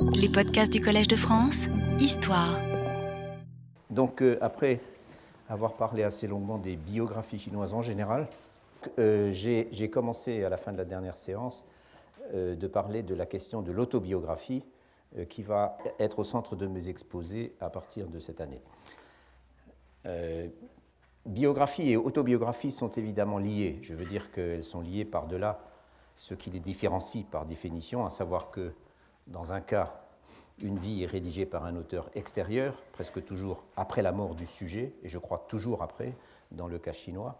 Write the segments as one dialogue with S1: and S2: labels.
S1: Les podcasts du Collège de France, Histoire.
S2: Donc, euh, après avoir parlé assez longuement des biographies chinoises en général, euh, j'ai commencé à la fin de la dernière séance euh, de parler de la question de l'autobiographie qui va être au centre de mes exposés à partir de cette année. biographie et autobiographie sont évidemment liées. Je veux dire qu'elles sont liées par-delà ce qui les différencie par définition, à savoir que dans un cas, une vie est rédigée par un auteur extérieur, presque toujours après la mort du sujet, et je crois toujours après, dans le cas chinois,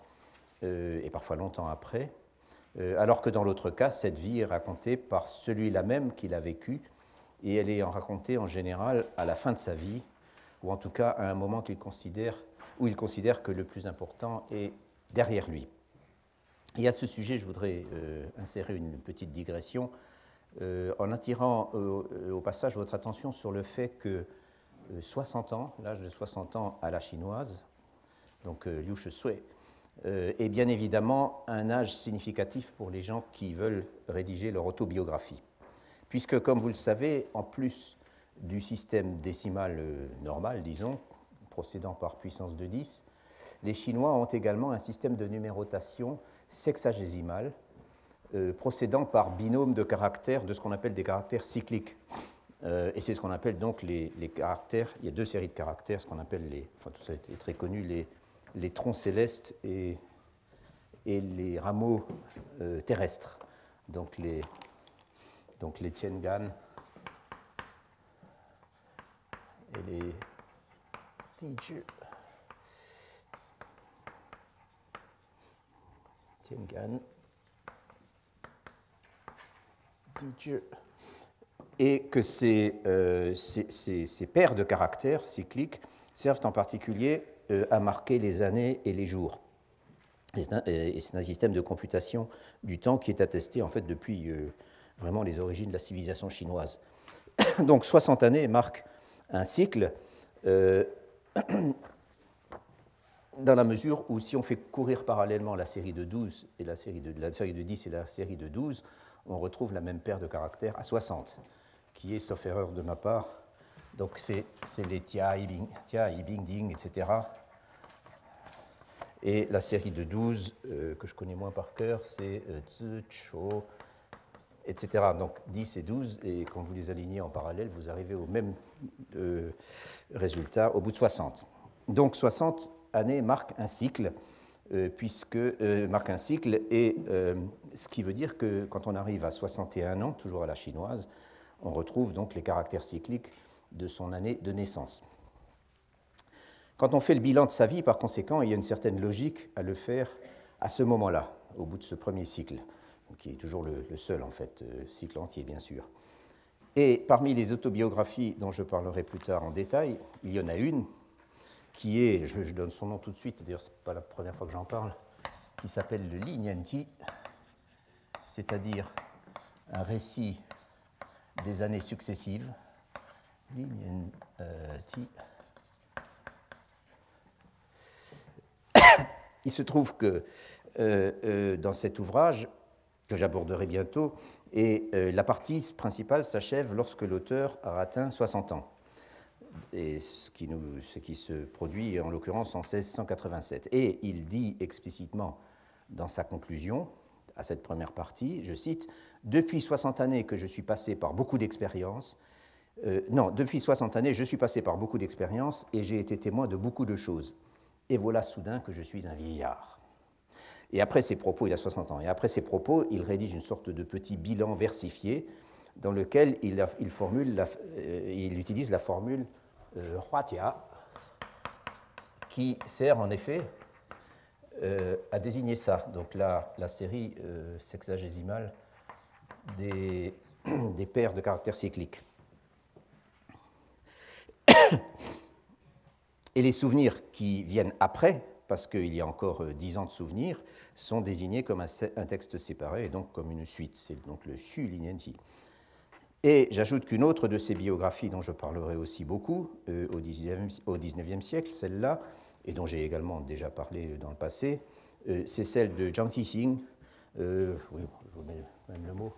S2: euh, et parfois longtemps après, euh, alors que dans l'autre cas, cette vie est racontée par celui-là même qui l'a vécue, et elle est racontée en général à la fin de sa vie, ou en tout cas à un moment où il considère que le plus important est derrière lui. Et à ce sujet, je voudrais euh, insérer une petite digression euh, en attirant euh, au passage votre attention sur le fait que 60 ans, l'âge de 60 ans à la chinoise, donc Liu Shui, est bien évidemment un âge significatif pour les gens qui veulent rédiger leur autobiographie. Puisque, comme vous le savez, en plus du système décimal normal, disons, procédant par puissance de 10, les Chinois ont également un système de numérotation sexagésimale, euh, procédant par binôme de caractères, de ce qu'on appelle des caractères cycliques. Euh, et c'est ce qu'on appelle donc les, caractères, il y a deux séries de caractères, ce qu'on appelle les, enfin tout ça est très connu, les, troncs célestes et, les rameaux euh, terrestres. Donc les, donc les Tiengan et les Tiju. Et que euh, ces, paires de caractères cycliques servent en particulier euh, à marquer les années et les jours. Et c'est un, système de computation du temps qui est attesté en fait depuis euh, vraiment les origines de la civilisation chinoise. Donc 60 années marquent un cycle dans la mesure où si on fait courir parallèlement la série de 12 et la série de, la série de 10 et la série de 12, on retrouve la même paire de caractères à 60, qui est, sauf erreur de ma part, donc c'est les tia, ibing, tia, ibing, ding, etc. Et la série de 12, euh, que je connais moins par cœur, c'est euh, tzu, cho, etc. Donc 10 et 12, et quand vous les alignez en parallèle, vous arrivez au même euh, résultat au bout de 60. Donc 60 année marque un cycle, puisque euh, marque un cycle, et euh, ce qui veut dire que quand on arrive à 61 ans, toujours à la chinoise, on retrouve donc les caractères cycliques de son année de naissance. Quand on fait le bilan de sa vie, par conséquent, il y a une certaine logique à le faire à ce moment-là, au bout de ce premier cycle, qui est toujours le, le seul, en fait, cycle entier, bien sûr. Et parmi les autobiographies dont je parlerai plus tard en détail, il y en a une qui est, je, donne son nom tout de suite, d'ailleurs ce n'est pas la première fois que j'en parle, qui s'appelle le Lignanti, c'est-à-dire un récit des années successives. Lignanti. Il se trouve que euh, euh, dans cet ouvrage, que j'aborderai bientôt, et euh, la partie principale s'achève lorsque l'auteur a atteint 60 ans et ce qui, se produit en l'occurrence en 1687. Et il dit explicitement dans sa conclusion à cette première partie, je cite, Depuis 60 années que je suis passé par beaucoup d'expériences, euh, non, depuis 60 années, je suis passé par beaucoup d'expériences et j'ai été témoin de beaucoup de choses. Et voilà soudain que je suis un vieillard. Et après ces propos, il a 60 ans, et après ces propos, il rédige une sorte de petit bilan versifié dans lequel il, formule euh, il utilise la formule euh, qui sert en effet euh, à désigner ça, donc la, la série euh, sexagésimale des, paires de caractères cycliques. Et les souvenirs qui viennent après, parce qu'il y a encore dix ans de souvenirs, sont désignés comme un, texte séparé et donc comme une suite. C'est donc le Xu Linianji. Et j'ajoute qu'une autre de ces biographies dont je parlerai aussi beaucoup euh, au, 19e, au, siècle, celle-là, et dont j'ai également déjà parlé dans le passé, euh, c'est celle de Zhang Xixing. Euh, oui, je vous mets même le mot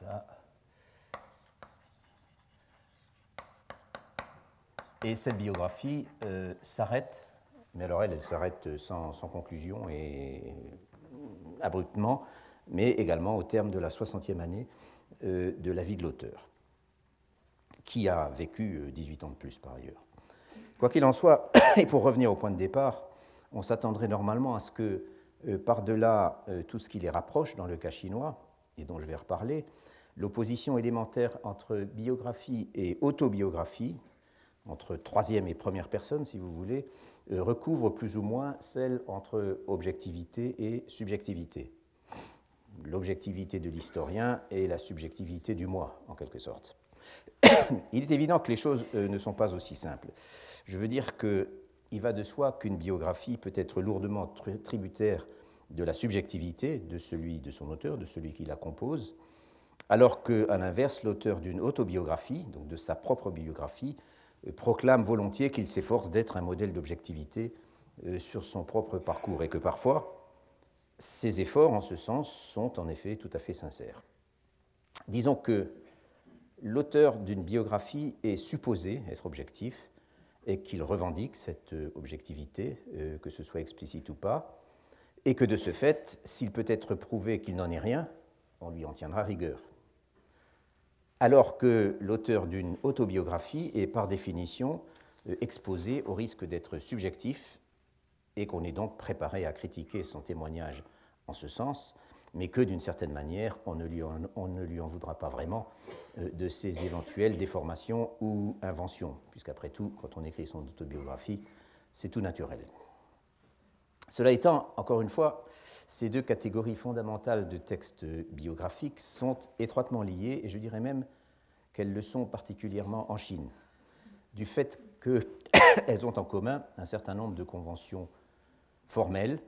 S2: voilà. Et cette biographie euh, s'arrête, mais alors elle, elle s'arrête sans, conclusion et abruptement, mais également au terme de la 60e année euh, de la vie de l'auteur, qui a vécu 18 ans de plus par ailleurs. Quoi qu'il en soit, et pour revenir au point de départ, on s'attendrait normalement à ce que, euh, par-delà euh, tout ce qui les rapproche dans le cas chinois, et dont je vais reparler, l'opposition élémentaire entre biographie et autobiographie, entre troisième et première personne, si vous voulez, euh, recouvre plus ou moins celle entre objectivité et subjectivité. L'objectivité de l'historien et la subjectivité du moi, en quelque sorte. Il est évident que les choses ne sont pas aussi simples. Je veux dire que il va de soi qu'une biographie peut être lourdement tributaire de la subjectivité de celui de son auteur, de celui qui la compose, alors qu'à l'inverse, l'auteur d'une autobiographie, donc de sa propre biographie, euh, proclame volontiers qu'il s'efforce d'être un modèle d'objectivité euh, sur son propre parcours et que parfois, ses efforts en ce sens sont en effet tout à fait sincères. Disons que l'auteur d'une biographie est supposé être objectif, et qu'il revendique cette euh, objectivité, euh, que ce soit explicite ou pas, et que de ce fait, s'il peut être prouvé qu'il n'en est rien, on lui en tiendra rigueur. Alors que l'auteur d'une autobiographie est par définition euh, exposé au risque d'être subjectif et qu'on est donc préparé à critiquer son témoignage en ce sens, mais que d'une certaine manière, on ne, lui en, voudra pas vraiment euh, de ses éventuelles déformations ou inventions, puisqu'après tout, quand on écrit son autobiographie, c'est tout naturel. Cela étant, encore une fois, ces deux catégories fondamentales de textes biographiques sont étroitement liées, et je dirais même qu'elles le sont particulièrement en Chine, du fait qu'elles ont en commun un certain nombre de conventions formelles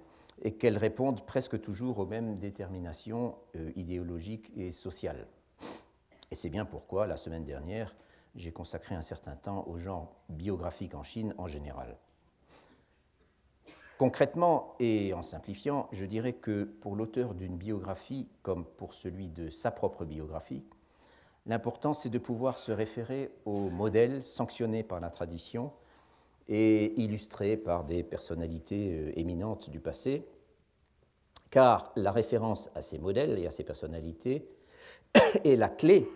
S2: et qu'elles répondent presque toujours aux mêmes déterminations euh, idéologiques et sociales. Et c'est bien pourquoi, la semaine dernière, j'ai consacré un certain temps au genre biographique en Chine en général. Concrètement et en simplifiant, je dirais que pour l'auteur d'une biographie, comme pour celui de sa propre biographie, l'important c'est de pouvoir se référer aux modèles sanctionnés par la tradition et illustré par des personnalités euh, éminentes du passé, car la référence à ces modèles et à ces personnalités est la clé,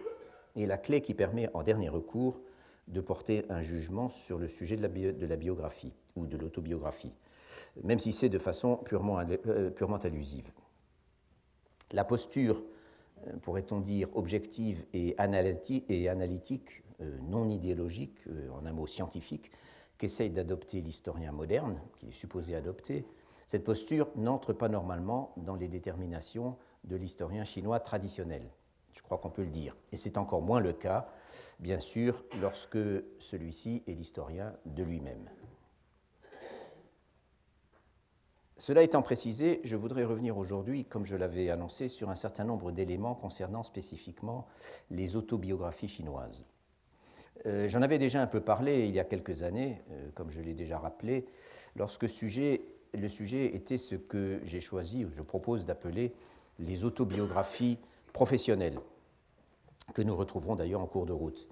S2: qui permet en dernier recours de porter un jugement sur le sujet de la biographie ou de l'autobiographie, même si c'est de façon purement, euh, allusive. La posture, euh, pourrait-on dire, objective et analytique, analytique non idéologique, en un mot scientifique, qu'essaye d'adopter l'historien moderne, qui est supposé adopter, cette posture n'entre pas normalement dans les déterminations de l'historien chinois traditionnel. Je crois qu'on peut le dire. Et c'est encore moins le cas, bien sûr, lorsque celui-ci est l'historien de lui-même. Cela étant précisé, je voudrais revenir aujourd'hui, comme je l'avais annoncé, sur un certain nombre d'éléments concernant spécifiquement les autobiographies chinoises. Euh, j'en avais déjà un peu parlé il y a quelques années, euh, comme je l'ai déjà rappelé, lorsque le sujet était ce que j'ai choisi, ou je propose d'appeler les autobiographies professionnelles, que nous retrouverons d'ailleurs en cours de route.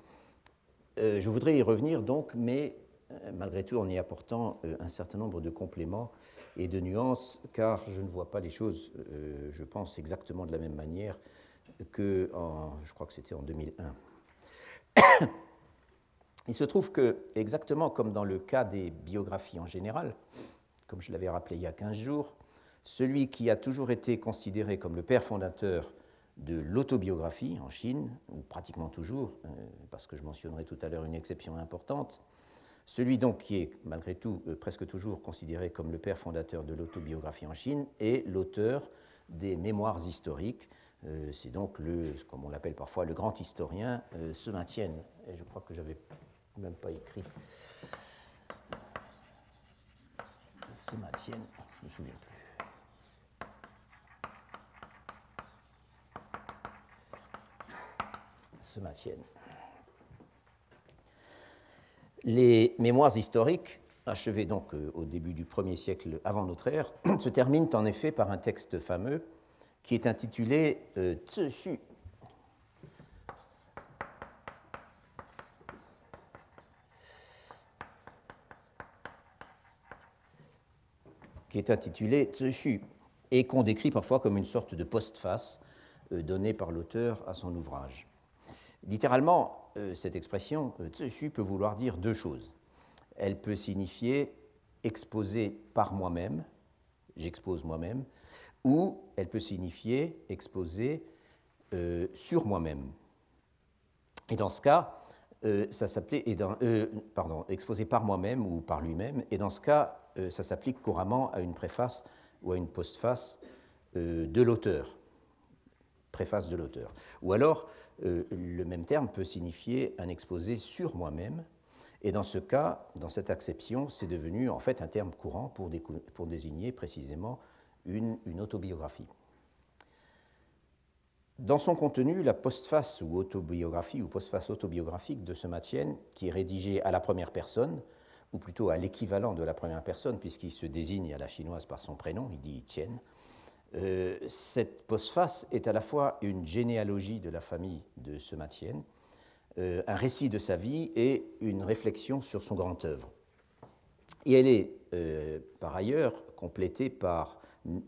S2: Euh, je voudrais y revenir donc, mais malgré tout en y apportant un certain nombre de compléments et de nuances, car je ne vois pas les choses, je pense, exactement de la même manière que, je crois que c'était en 2001. Il se trouve que, exactement comme dans le cas des biographies en général, comme je l'avais rappelé il y a 15 jours, celui qui a toujours été considéré comme le père fondateur de l'autobiographie en Chine, ou pratiquement toujours, euh, parce que je mentionnerai tout à l'heure une exception importante, celui donc qui est malgré tout euh, presque toujours considéré comme le père fondateur de l'autobiographie en Chine est l'auteur des mémoires historiques. Euh, c'est donc le, comme on l'appelle parfois, le grand historien se maintienne. Et je crois que j'avais même pas écrit. Se maintiennent, je me souviens plus. Se maintiennent. Les mémoires historiques achevée donc euh, au début du 1er siècle avant notre ère, se termine en effet par un texte fameux qui est intitulé euh, qui est intitulé Tzu et qu'on décrit parfois comme une sorte de postface euh, donnée par l'auteur à son ouvrage. Littéralement, cette expression Tzu peut vouloir dire deux choses. Elle peut signifier exposer par moi-même, j'expose moi-même, ou elle peut signifier exposer euh, sur moi-même. Et dans ce cas, ça s'appelait, pardon, exposé par moi-même ou par lui-même, et dans ce cas, euh, ça s'applique couramment à une préface ou à une postface euh, de l'auteur, préface de l'auteur. Ou alors, euh, le même terme peut signifier un exposé sur moi-même, et dans ce cas, dans cette acception, c'est devenu en fait un terme courant pour, désigner précisément une, autobiographie. Dans son contenu, la postface ou autobiographie ou postface autobiographique de ce Matienne, qui est rédigée à la première personne, ou plutôt à l'équivalent de la première personne, puisqu'il se désigne à la chinoise par son prénom, il dit Tien. Euh, cette postface est à la fois une généalogie de la famille de ce Tien, euh, un récit de sa vie et une réflexion sur son grand œuvre. Et elle est euh, par ailleurs complétée par,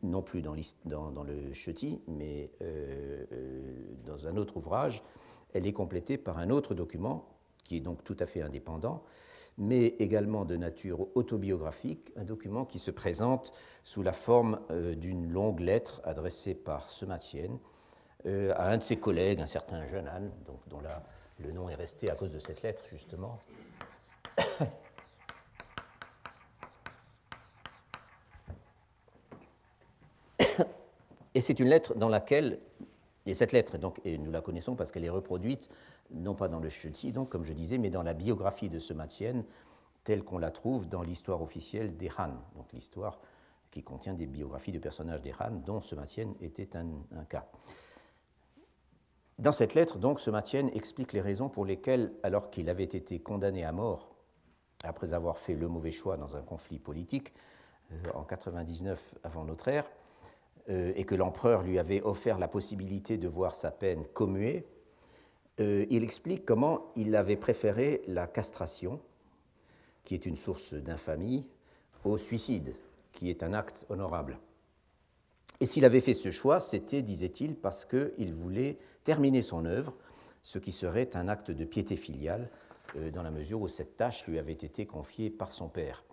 S2: non plus dans, dans, le Cheti, mais dans un autre ouvrage, elle est complétée par un autre document qui est donc tout à fait indépendant, mais également de nature autobiographique, un document qui se présente sous la forme euh, d'une longue lettre adressée par Sematienne euh, à un de ses collègues, un certain jeune Anne, dont le nom est resté à cause de cette lettre, justement. Et c'est une lettre dans laquelle, et cette lettre, donc, et nous la connaissons parce qu'elle est reproduite non pas dans le Shuti, donc, comme je disais, mais dans la biographie de ce Matienne, telle qu'on la trouve dans l'histoire officielle des Han, donc l'histoire qui contient des biographies de personnages des Han, dont ce Matienne était un, cas. Dans cette lettre, donc, ce Matienne explique les raisons pour lesquelles, alors qu'il avait été condamné à mort après avoir fait le mauvais choix dans un conflit politique euh, en 99 avant notre ère, euh, et que l'empereur lui avait offert la possibilité de voir sa peine commuée, euh, il explique comment il avait préféré la castration, qui est une source d'infamie, au suicide, qui est un acte honorable. Et s'il avait fait ce choix, c'était, disait-il, parce qu'il voulait terminer son œuvre, ce qui serait un acte de piété filiale, euh, dans la mesure où cette tâche lui avait été confiée par son père.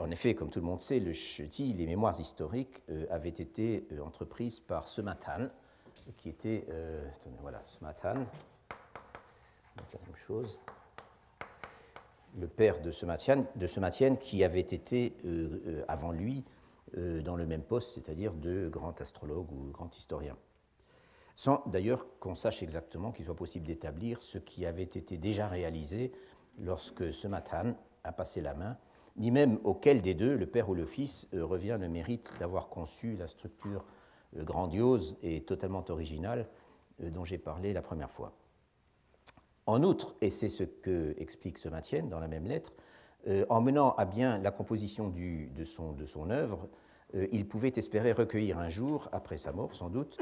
S2: En effet, comme tout le monde sait, le cheti, les mémoires historiques euh, avaient été entreprises par Sematan, qui était, euh, voilà, Smatan, donc la même chose, le père de Smatian, de qui avait été euh, euh, avant lui dans le même poste, c'est-à-dire de grand astrologue ou grand historien. Sans d'ailleurs qu'on sache exactement qu'il soit possible d'établir ce qui avait été déjà réalisé lorsque Smatan a passé la main, ni même auquel des deux, le père ou le fils, revient le mérite d'avoir conçu la structure euh, grandiose et totalement originale euh, dont j'ai parlé la première fois. En outre, et c'est ce que explique ce Matienne dans la même lettre, euh, en menant à bien la composition de, son, de son œuvre, il pouvait espérer recueillir un jour, après sa mort sans doute,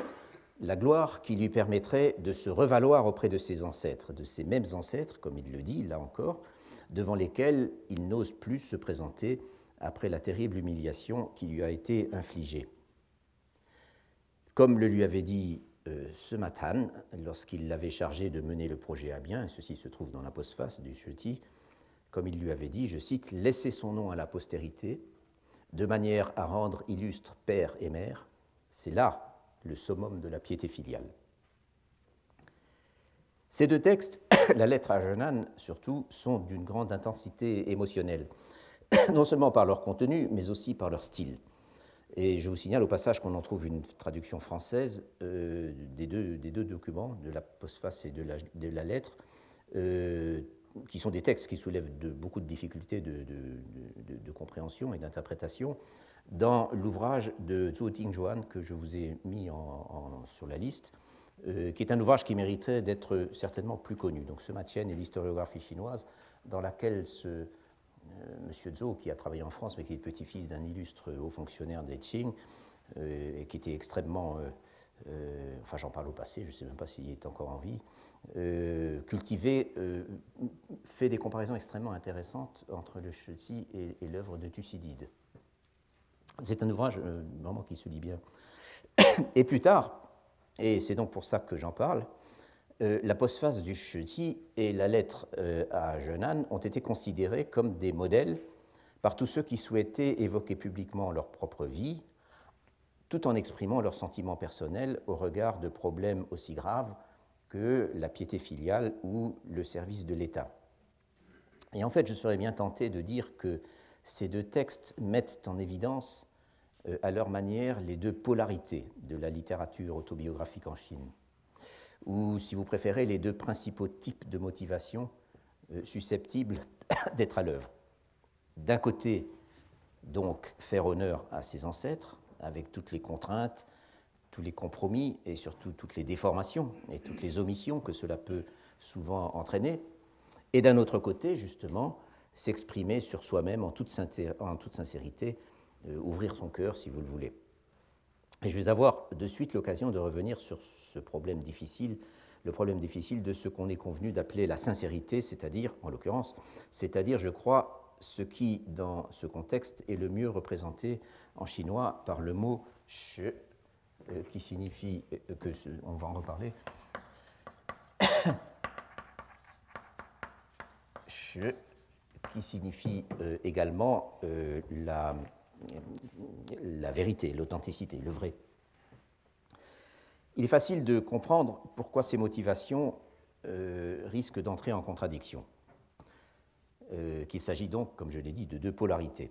S2: la gloire qui lui permettrait de se revaloir auprès de ses ancêtres, de ses mêmes ancêtres, comme il le dit là encore, devant lesquels il n'ose plus se présenter après la terrible humiliation qui lui a été infligée. Comme le lui avait dit euh, ce matin, lorsqu'il l'avait chargé de mener le projet à bien, ceci se trouve dans la postface du Chuti, comme il lui avait dit, je cite, Laissez son nom à la postérité, de manière à rendre illustre père et mère, c'est là le summum de la piété filiale. Ces deux textes, la lettre à Jeanne surtout, sont d'une grande intensité émotionnelle, non seulement par leur contenu, mais aussi par leur style. Et je vous signale au passage qu'on en trouve une traduction française euh, des, deux, documents, de la postface et de la, lettre, euh, qui sont des textes qui soulèvent beaucoup de difficultés de, compréhension et d'interprétation, dans l'ouvrage de Zhou Tingjuan que je vous ai mis sur la liste, euh, qui est un ouvrage qui mériterait d'être certainement plus connu. Donc ce Matien et l'historiographie chinoise, dans laquelle se M. Zhou, qui a travaillé en France, mais qui est petit-fils d'un illustre haut fonctionnaire des Qing, et qui était extrêmement enfin j'en parle au passé, je ne sais même pas s'il est encore en vie, euh, cultivé, fait des comparaisons extrêmement intéressantes entre le Chelsea et l'œuvre de Thucydide. C'est un ouvrage vraiment qui se lit bien. Et plus tard, et c'est donc pour ça que j'en parle, euh, la postface du Cheti et la lettre euh, à Jeunane ont été considérées comme des modèles par tous ceux qui souhaitaient évoquer publiquement leur propre vie, tout en exprimant leurs sentiments personnels au regard de problèmes aussi graves que la piété filiale ou le service de l'État. Et en fait, je serais bien tenté de dire que ces deux textes mettent en évidence à leur manière les deux polarités de la littérature autobiographique en Chine, ou si vous préférez les deux principaux types de motivation euh, susceptibles d'être à l'œuvre. D'un côté, donc, faire honneur à ses ancêtres, avec toutes les contraintes, tous les compromis et surtout toutes les déformations et toutes les omissions que cela peut souvent entraîner, et d'un autre côté, justement, s'exprimer sur soi-même en, toute sincérité euh, ouvrir son cœur si vous le voulez. Et je vais avoir de suite l'occasion de revenir sur ce problème difficile, le problème difficile de ce qu'on est convenu d'appeler la sincérité, c'est-à-dire, en l'occurrence, c'est-à-dire, je crois, ce qui, dans ce contexte, est le mieux représenté en chinois par le mot she, euh, qui signifie, euh, que on va en reparler, she, qui signifie également la, la vérité, l'authenticité, le vrai. Il est facile de comprendre pourquoi ces motivations euh, risquent d'entrer en contradiction. Euh, qu'il s'agit donc, comme je l'ai dit, de deux polarités.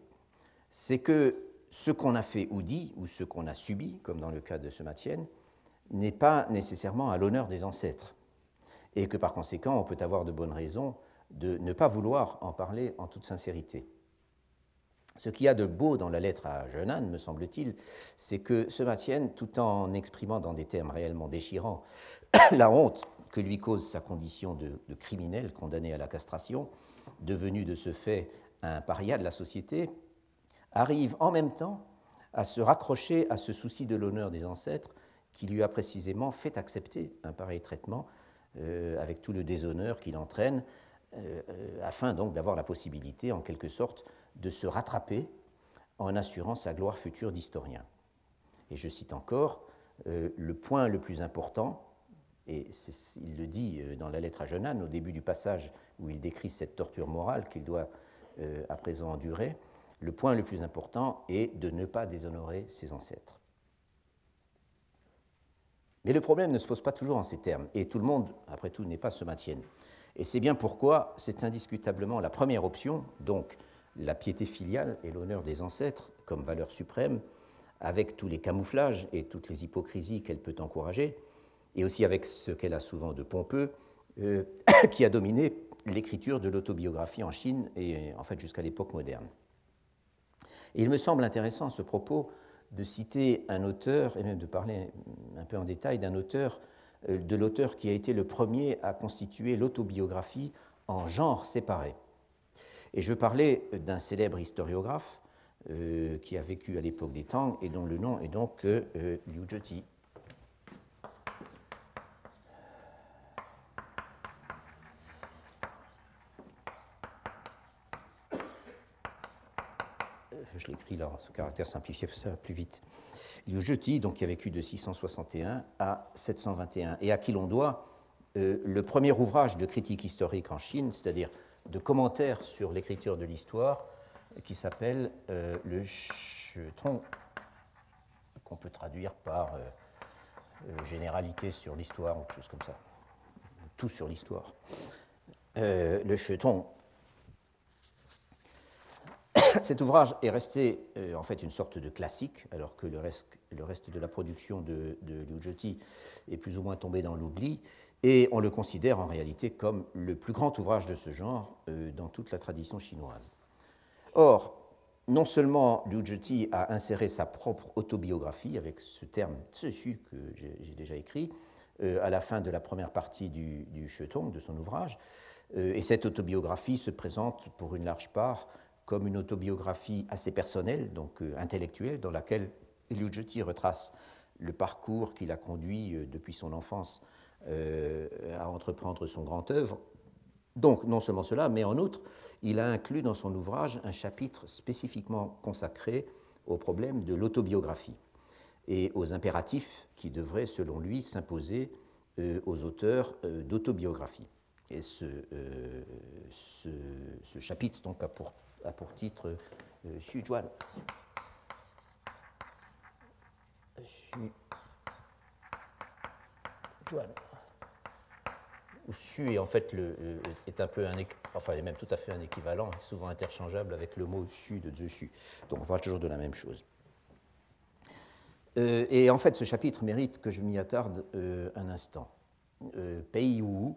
S2: C'est que ce qu'on a fait ou dit, ou ce qu'on a subi, comme dans le cas de ce Matienne, n'est pas nécessairement à l'honneur des ancêtres, et que par conséquent, on peut avoir de bonnes raisons de ne pas vouloir en parler en toute sincérité. Ce qu'il y a de beau dans la lettre à Jeunane, me semble-t-il, c'est que ce Matienne, tout en exprimant dans des termes réellement déchirants la honte que lui cause sa condition de, criminel condamné à la castration, devenu de ce fait un paria de la société, arrive en même temps à se raccrocher à ce souci de l'honneur des ancêtres qui lui a précisément fait accepter un pareil traitement euh, avec tout le déshonneur qu'il entraîne, euh, euh, afin donc d'avoir la possibilité, en quelque sorte, de se rattraper en assurant sa gloire future d'historien. Et je cite encore, euh, le point le plus important, et il le dit euh, dans la lettre à Jeunane au début du passage où il décrit cette torture morale qu'il doit euh, à présent endurer, le point le plus important est de ne pas déshonorer ses ancêtres. Mais le problème ne se pose pas toujours en ces termes, et tout le monde, après tout, n'est pas ce maintien. Et c'est bien pourquoi c'est indiscutablement la première option, donc la piété filiale et l'honneur des ancêtres comme valeur suprême, avec tous les camouflages et toutes les hypocrisies qu'elle peut encourager, et aussi avec ce qu'elle a souvent de pompeux, euh, qui a dominé l'écriture de l'autobiographie en Chine et en fait jusqu'à l'époque moderne. Il me semble intéressant à ce propos de citer un auteur, et même de parler un peu en détail d'un auteur, euh, de l'auteur qui a été le premier à constituer l'autobiographie en genre séparé. Et je parlais d'un célèbre historiographe euh, qui a vécu à l'époque des Tang et dont le nom est donc euh, Liu Zheti. Euh, je l'écris là, ce caractère simplifié, ça plus vite. Liu Zheti, donc, qui a vécu de 661 à 721, et à qui l'on doit le premier ouvrage de critique historique en Chine, c'est-à-dire de commentaires sur l'écriture de l'histoire qui s'appelle euh, le Chetron, qu'on peut traduire par euh, euh, généralité sur l'histoire ou quelque chose comme ça. Tout sur l'histoire. le Cheton. Cet ouvrage est resté en fait une sorte de classique, alors que le reste, le reste de la production de, de Liu est plus ou moins tombé dans l'oubli. Et on le considère en réalité comme le plus grand ouvrage de ce genre euh, dans toute la tradition chinoise. Or, non seulement Liu Zhiti a inséré sa propre autobiographie avec ce terme dessus que j'ai déjà écrit euh, à la fin de la première partie du, Chetong, de son ouvrage, euh, et cette autobiographie se présente pour une large part comme une autobiographie assez personnelle, donc intellectuelle, dans laquelle Liu Zheti retrace le parcours qu'il a conduit depuis son enfance à entreprendre son grand œuvre. Donc, non seulement cela, mais en outre, il a inclus dans son ouvrage un chapitre spécifiquement consacré au problème de l'autobiographie et aux impératifs qui devraient, selon lui, s'imposer euh, aux auteurs euh, d'autobiographie. Et ce, euh, chapitre donc, a, pour, titre. Juan. Xu est en fait le, est un peu un, enfin même tout à fait un équivalent, souvent interchangeable avec le mot Xu de Xu. Donc on parle toujours de la même chose. Euh, et en fait, ce chapitre mérite que je m'y attarde euh, un instant. Euh, Pei Wu,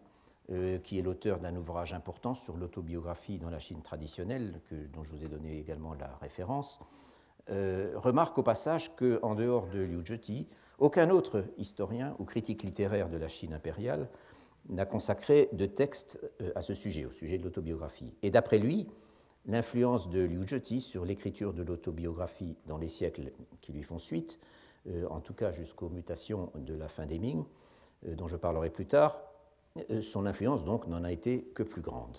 S2: qui est l'auteur d'un ouvrage important sur l'autobiographie dans la Chine traditionnelle, dont je vous ai donné également la référence, remarque au passage qu'en dehors de Liu Zheti, aucun autre historien ou critique littéraire de la Chine impériale n'a consacré de texte à ce sujet, au sujet de l'autobiographie. Et d'après lui, l'influence de Liu Zheti sur l'écriture de l'autobiographie dans les siècles qui lui font suite euh, en tout cas jusqu'aux mutations de la fin des Ming, euh, dont je parlerai plus tard, euh, son influence donc n'en a été que plus grande.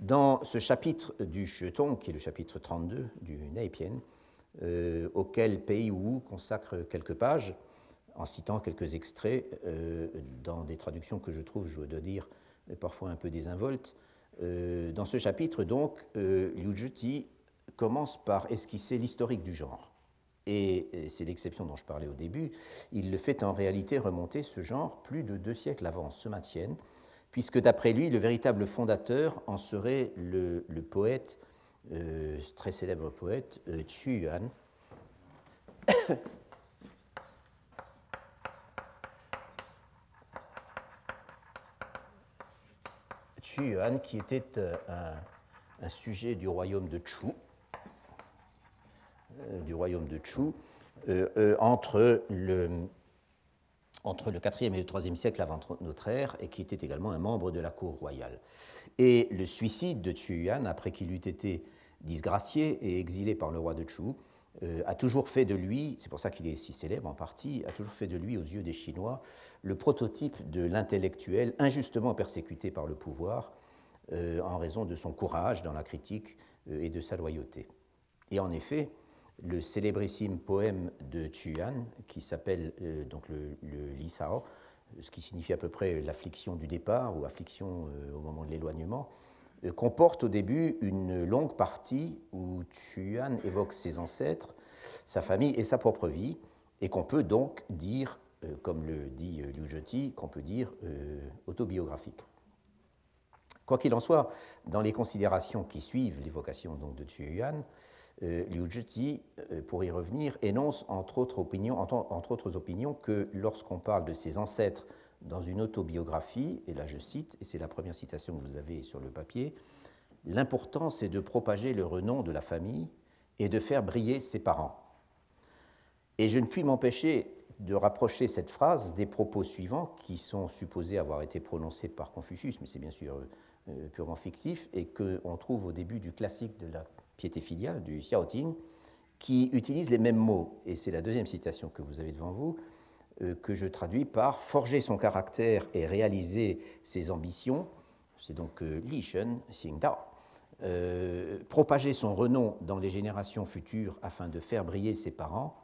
S2: Dans ce chapitre du Shetong, qui est le chapitre 32 du Neipien, auquel Pei Wu consacre quelques pages, en citant quelques extraits dans des traductions que je trouve, je dois dire, parfois un peu désinvoltes. dans ce chapitre, donc, Liu Zhiti commence par esquisser l'historique du genre et c'est l'exception dont je parlais au début, il le fait en réalité remonter ce genre plus de deux siècles avant ce Tian, puisque d'après lui, le véritable fondateur en serait le, poète, euh, très célèbre poète, euh, Chu Yuan. Qui était euh, un sujet du royaume de Chu, euh, du royaume de Chu euh, entre le, entre le 4e et le 3e siècle avant notre ère, et qui était également un membre de la cour royale. Et le suicide de Yuan, après qu'il eût été disgracié et exilé par le roi de Chu, a toujours fait de lui, c'est pour ça qu'il est si célèbre en partie, a toujours fait de lui, aux yeux des Chinois, le prototype de l'intellectuel injustement persécuté par le pouvoir en raison de son courage dans la critique et de sa loyauté. Et en effet, le célébrissime poème de Chuan, qui s'appelle euh, donc le, le Lisao, ce qui signifie à peu près l'affliction du départ ou affliction euh, au moment de l'éloignement, euh, comporte au début une longue partie où Chuan évoque ses ancêtres, sa famille et sa propre vie, et qu'on peut donc dire, comme le dit Liu Zheti, qu'on peut dire autobiographique. Quoi qu'il en soit, dans les considérations qui suivent l'évocation de Chuan, euh, Liu euh, pour y revenir, énonce entre autres, opinions, entre autres opinions que lorsqu'on parle de ses ancêtres dans une autobiographie, et là je cite, et c'est la première citation que vous avez sur le papier, l'important c'est de propager le renom de la famille et de faire briller ses parents. Et je ne puis m'empêcher de rapprocher cette phrase des propos suivants qui sont supposés avoir été prononcés par Confucius, mais c'est bien sûr euh, purement fictif, et qu'on trouve au début du classique de la piété filiale du Xiaoting, qui utilise les mêmes mots. Et c'est la deuxième citation que vous avez devant vous, que je traduis par forger son caractère et réaliser ses ambitions. C'est donc euh, Li Shen Xingdao. Euh, propager son renom dans les générations futures afin de faire briller ses parents,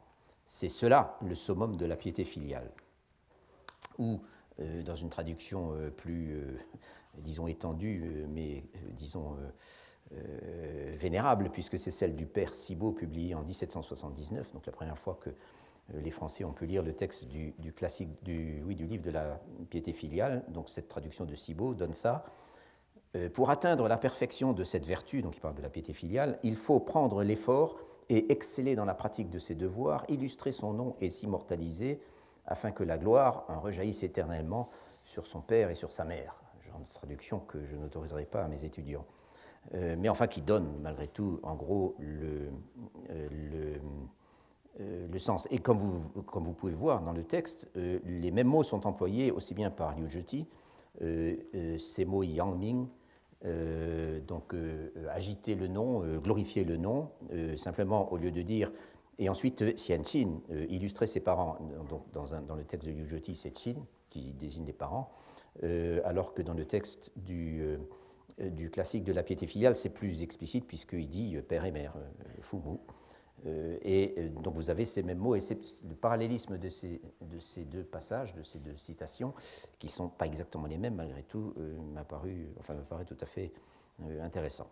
S2: c'est cela le summum de la piété filiale. Ou, dans une traduction plus, disons, étendue, mais disons euh, vénérable, puisque c'est celle du père Cibot, publiée en 1779, donc la première fois que euh, les Français ont pu lire le texte du, classique, du, oui, du livre de la piété filiale. Donc cette traduction de Cibot donne ça. Euh, pour atteindre la perfection de cette vertu, donc il parle de la piété filiale, il faut prendre l'effort et exceller dans la pratique de ses devoirs, illustrer son nom et s'immortaliser, afin que la gloire en rejaillisse éternellement sur son père et sur sa mère. Genre de traduction que je n'autoriserai pas à mes étudiants. Euh, mais enfin qui donne malgré tout, en gros, le, euh, le, euh. Et comme vous, pouvez voir dans le texte, les mêmes mots sont employés aussi bien par Liu Zheti, ces mots Yang Ming, donc agiter le nom, glorifier le nom, simplement au lieu de dire et ensuite, Xian Qin illustrer ses parents. Donc, dans, le texte de Liu Zheti, c'est Qin qui désigne les parents, alors que dans le texte du, du classique de la piété filiale, c'est plus explicite puisqu'il dit père et mère, Fumu. Euh, et euh, donc vous avez ces mêmes mots, et le parallélisme de ces, de ces, deux passages, de ces deux citations, qui ne sont pas exactement les mêmes malgré tout, euh, m'a paru, enfin, tout à fait intéressant,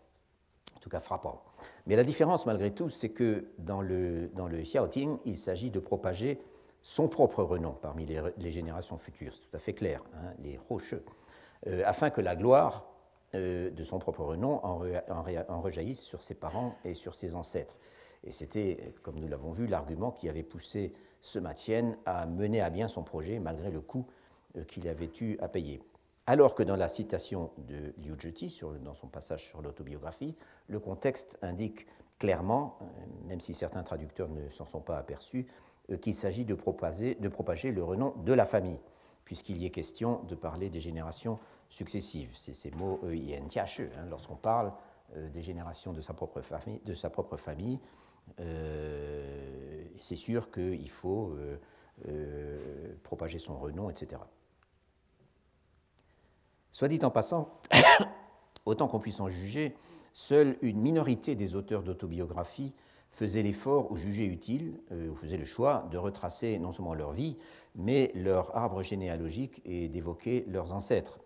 S2: en tout cas frappant. Mais la différence malgré tout, c'est que dans le, dans le Xiaoting, il s'agit de propager son propre renom parmi les, générations futures, c'est tout à fait clair, hein, les rocheux, afin que la gloire de son propre renom en, en rejaillisse sur ses parents et sur ses ancêtres. Et c'était, comme nous l'avons vu, l'argument qui avait poussé ce Matien à mener à bien son projet malgré le coût euh, qu'il avait eu à payer. Alors que dans la citation de Liu Zheti, dans son passage sur l'autobiographie, le contexte indique clairement, euh, même si certains traducteurs ne s'en sont pas aperçus, euh, qu'il s'agit de propager, de propager le renom de la famille, puisqu'il y est question de parler des générations successives. C'est ces mots hein, lorsqu'on parle des générations de sa propre famille, de sa propre famille c'est sûr qu'il faut euh, euh, propager son renom, etc. Soit dit en passant, autant qu'on puisse en juger, seule une minorité des auteurs d'autobiographie faisait l'effort ou jugeait utile, ou faisait le choix de retracer non seulement leur vie, mais leur arbre généalogique et d'évoquer leurs ancêtres,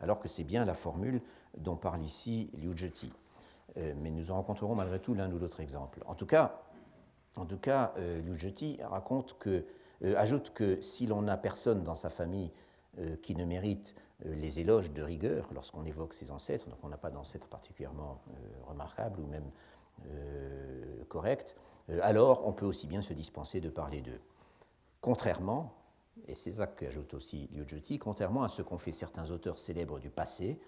S2: alors que c'est bien la formule dont parle ici Liu Zheti. Euh, mais nous en rencontrerons malgré tout l'un ou l'autre exemple. En tout cas, en tout cas euh, Liu raconte que, euh, ajoute que si l'on n'a personne dans sa famille qui ne mérite les éloges de rigueur lorsqu'on évoque ses ancêtres, donc on n'a pas d'ancêtres particulièrement remarquables ou même corrects, alors on peut aussi bien se dispenser de parler d'eux. Contrairement, et c'est ça qu'ajoute aussi Liu contrairement à ce qu'ont fait certains auteurs célèbres du passé,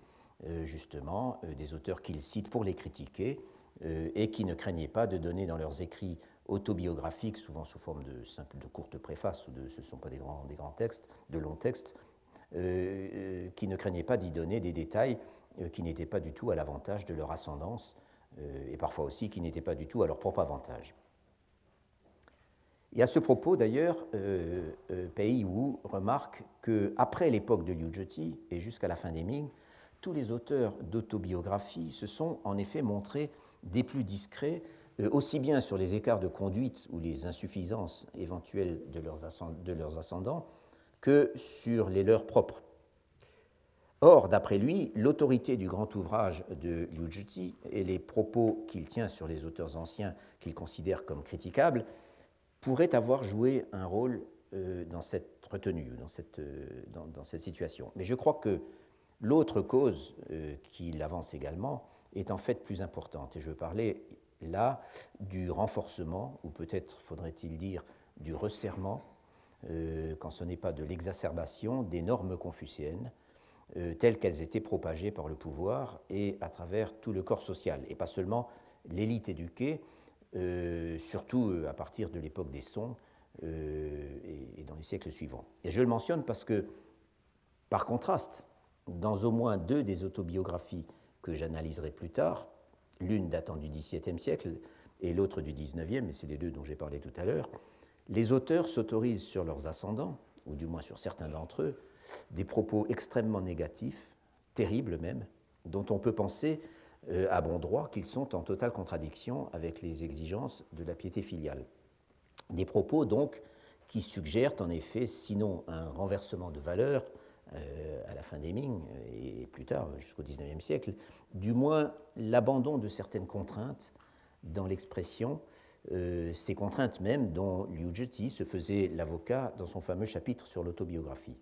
S2: justement, euh, des auteurs qu'ils citent pour les critiquer euh, et qui ne craignaient pas de donner dans leurs écrits autobiographiques, souvent sous forme de, de courtes préfaces, ou de, ce ne sont pas des grands, textes, de longs textes, qui ne craignaient pas d'y donner des détails qui n'étaient pas du tout à l'avantage de leur ascendance, et parfois aussi qui n'étaient pas du tout à leur propre avantage. Et à ce propos, d'ailleurs, euh, Pei Wu remarque qu'après l'époque de Liu Zheti et jusqu'à la fin des Ming, tous les auteurs d'autobiographie se sont en effet montrés des plus discrets, euh, aussi bien sur les écarts de conduite ou les insuffisances éventuelles de leurs, ascendants que sur les leurs propres. Or, d'après lui, l'autorité du grand ouvrage de Liu Zhiti et les propos qu'il tient sur les auteurs anciens qu'il considère comme critiquables pourraient avoir joué un rôle euh, dans cette retenue, dans cette, euh, dans cette situation. Mais je crois que L'autre cause euh, qu'il avance également est en fait plus importante, et je parler là du renforcement, ou peut-être faudrait-il dire du resserrement, euh, quand ce n'est pas de l'exacerbation des normes confucéennes, euh, telles qu'elles étaient propagées par le pouvoir et à travers tout le corps social, et pas seulement l'élite éduquée, surtout à partir de l'époque des Sons et dans les siècles suivants. Et je le mentionne parce que, par contraste, dans au moins deux des autobiographies que j'analyserai plus tard, l'une datant du XVIIe siècle et l'autre du XIXe, mais c'est les deux dont j'ai parlé tout à l'heure, les auteurs s'autorisent sur leurs ascendants, ou du moins sur certains d'entre eux, des propos extrêmement négatifs, terribles même, dont on peut penser euh, à bon droit qu'ils sont en totale contradiction avec les exigences de la piété filiale. Des propos donc qui suggèrent en effet, sinon un renversement de valeur, euh, à la fin des Ming et plus tard jusqu'au XIXe siècle, du moins l'abandon de certaines contraintes dans l'expression, euh, ces contraintes même dont Liu Zhiti se faisait l'avocat dans son fameux chapitre sur l'autobiographie.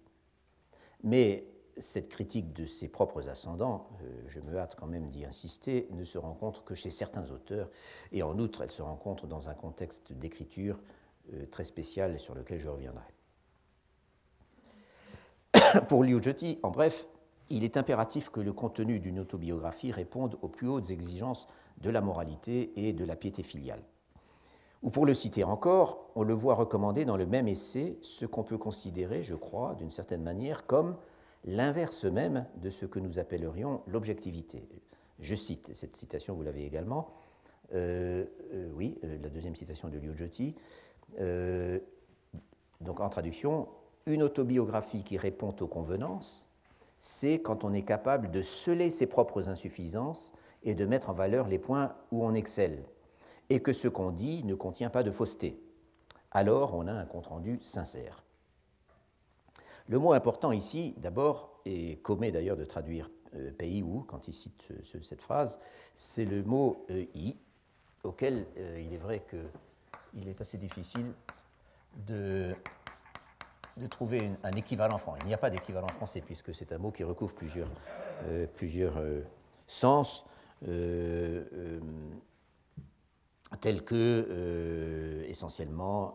S2: Mais cette critique de ses propres ascendants, euh, je me hâte quand même d'y insister, ne se rencontre que chez certains auteurs, et en outre, elle se rencontre dans un contexte d'écriture très spécial sur lequel je reviendrai. Pour Liu Zheti, en bref, il est impératif que le contenu d'une autobiographie réponde aux plus hautes exigences de la moralité et de la piété filiale. Ou pour le citer encore, on le voit recommander dans le même essai ce qu'on peut considérer, je crois, d'une certaine manière, comme l'inverse même de ce que nous appellerions l'objectivité. Je cite, cette citation vous l'avez également, euh, euh, oui, euh, la deuxième citation de Liu Joti, donc en traduction, une autobiographie qui répond aux convenances, c'est quand on est capable de sceller ses propres insuffisances et de mettre en valeur les points où on excelle, et que ce qu'on dit ne contient pas de fausseté. Alors on a un compte-rendu sincère. Le mot important ici, d'abord, et commet d'ailleurs de traduire pays ou quand il cite cette phrase, c'est le mot i, auquel euh, il est vrai qu'il est assez difficile de, de trouver un équivalent français. Il n'y a pas d'équivalent français puisque c'est un mot qui recouvre plusieurs, euh, plusieurs euh, sens, tels que essentiellement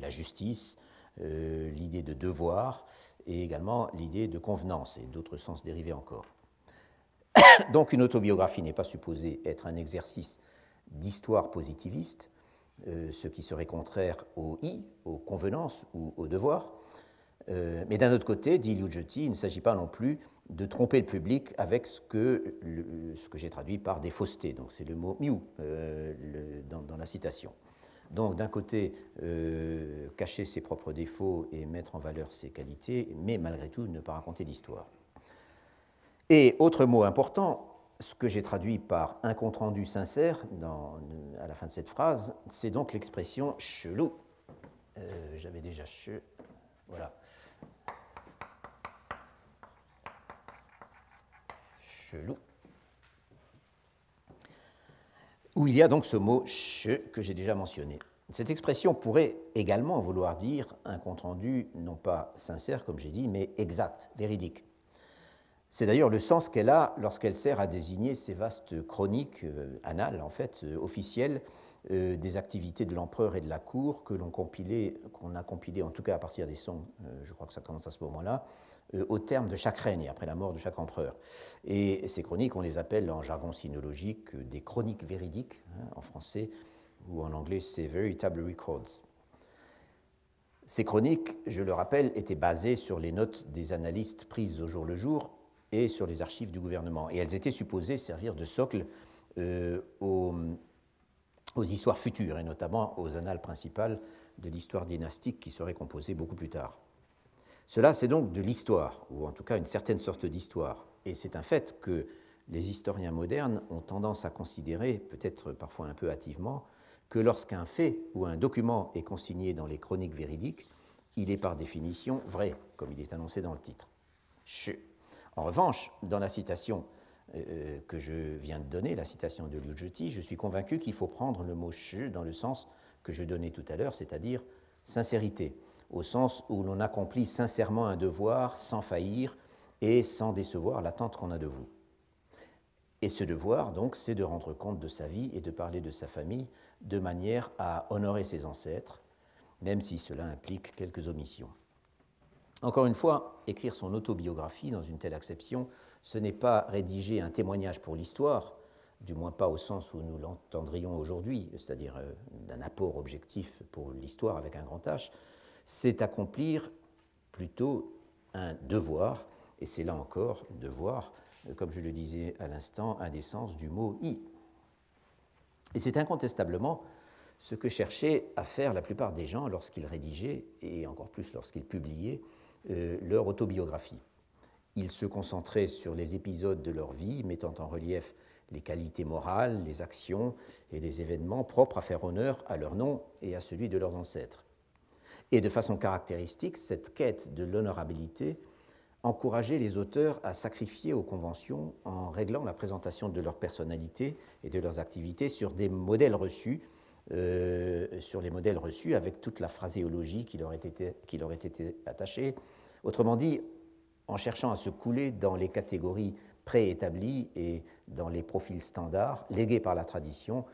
S2: la justice, l'idée de devoir et également l'idée de convenance et d'autres sens dérivés encore. Donc une autobiographie n'est pas supposée être un exercice d'histoire positiviste, euh, ce qui serait contraire au i, aux convenances ou au devoir. Euh, mais d'un autre côté, dit Liu Jeti, il ne s'agit pas non plus de tromper le public avec ce que, ce que j'ai traduit par des faussetés. Donc c'est le mot miu euh, dans, la citation. Donc d'un côté, cacher ses propres défauts et mettre en valeur ses qualités, mais malgré tout ne pas raconter d'histoire. Et autre mot important, ce que j'ai traduit par un compte-rendu sincère à la fin de cette phrase, c'est donc l'expression chelou. Euh, j'avais déjà che. Voilà. Chelou. Où il y a donc ce mot che que j'ai déjà mentionné. Cette expression pourrait également vouloir dire un compte-rendu non pas sincère, comme j'ai dit, mais exact, véridique. C'est d'ailleurs le sens qu'elle a lorsqu'elle sert à désigner ces vastes chroniques euh, annales, en fait, euh, officielles, euh, des activités de l'empereur et de la cour que l'on qu'on a compilées, en tout cas à partir des sons, je crois que ça commence à ce moment-là, au terme de chaque règne, après la mort de chaque empereur. Et ces chroniques, on les appelle en jargon sinologique des chroniques véridiques, hein, en français, ou en anglais, c'est Veritable Records. Ces chroniques, je le rappelle, étaient basées sur les notes des analystes prises au jour le jour et sur les archives du gouvernement. Et elles étaient supposées servir de socle euh, aux, histoires futures, et notamment aux annales principales de l'histoire dynastique qui serait composée beaucoup plus tard. Cela, c'est donc de l'histoire, ou en tout cas une certaine sorte d'histoire. Et c'est un fait que les historiens modernes ont tendance à considérer, peut-être parfois un peu hâtivement, que lorsqu'un fait ou un document est consigné dans les chroniques véridiques, il est par définition vrai, comme il est annoncé dans le titre. En revanche, dans la citation euh, euh, que je viens de donner, la citation de Liu Zhiti, je suis convaincu qu'il faut prendre le mot shi dans le sens que je donnais tout à l'heure, c'est-à-dire sincérité, au sens où l'on accomplit sincèrement un devoir sans faillir et sans décevoir l'attente qu'on a de vous. Et ce devoir, donc, c'est de rendre compte de sa vie et de parler de sa famille de manière à honorer ses ancêtres, même si cela implique quelques omissions. Encore une fois, écrire son autobiographie dans une telle acception, ce n'est pas rédiger un témoignage pour l'histoire, du moins pas au sens où nous l'entendrions aujourd'hui, c'est-à-dire euh, d'un apport objectif pour l'histoire avec un grand H, c'est accomplir plutôt un devoir, et c'est là encore devoir, euh, comme je le disais à l'instant, un des sens du mot i. Et c'est incontestablement ce que cherchaient à faire la plupart des gens lorsqu'ils rédigeaient, et encore plus lorsqu'ils publiaient, leur autobiographie. Ils se concentraient sur les épisodes de leur vie, mettant en relief les qualités morales, les actions et les événements propres à faire honneur à leur nom et à celui de leurs ancêtres. Et de façon caractéristique, cette quête de l'honorabilité encourageait les auteurs à sacrifier aux conventions en réglant la présentation de leur personnalité et de leurs activités sur des modèles reçus, euh, sur les modèles reçus avec toute la phraséologie qui leur, été, était attachée, Autrement dit, en cherchant à se couler dans les catégories préétablies et dans les profils standards légués par la tradition,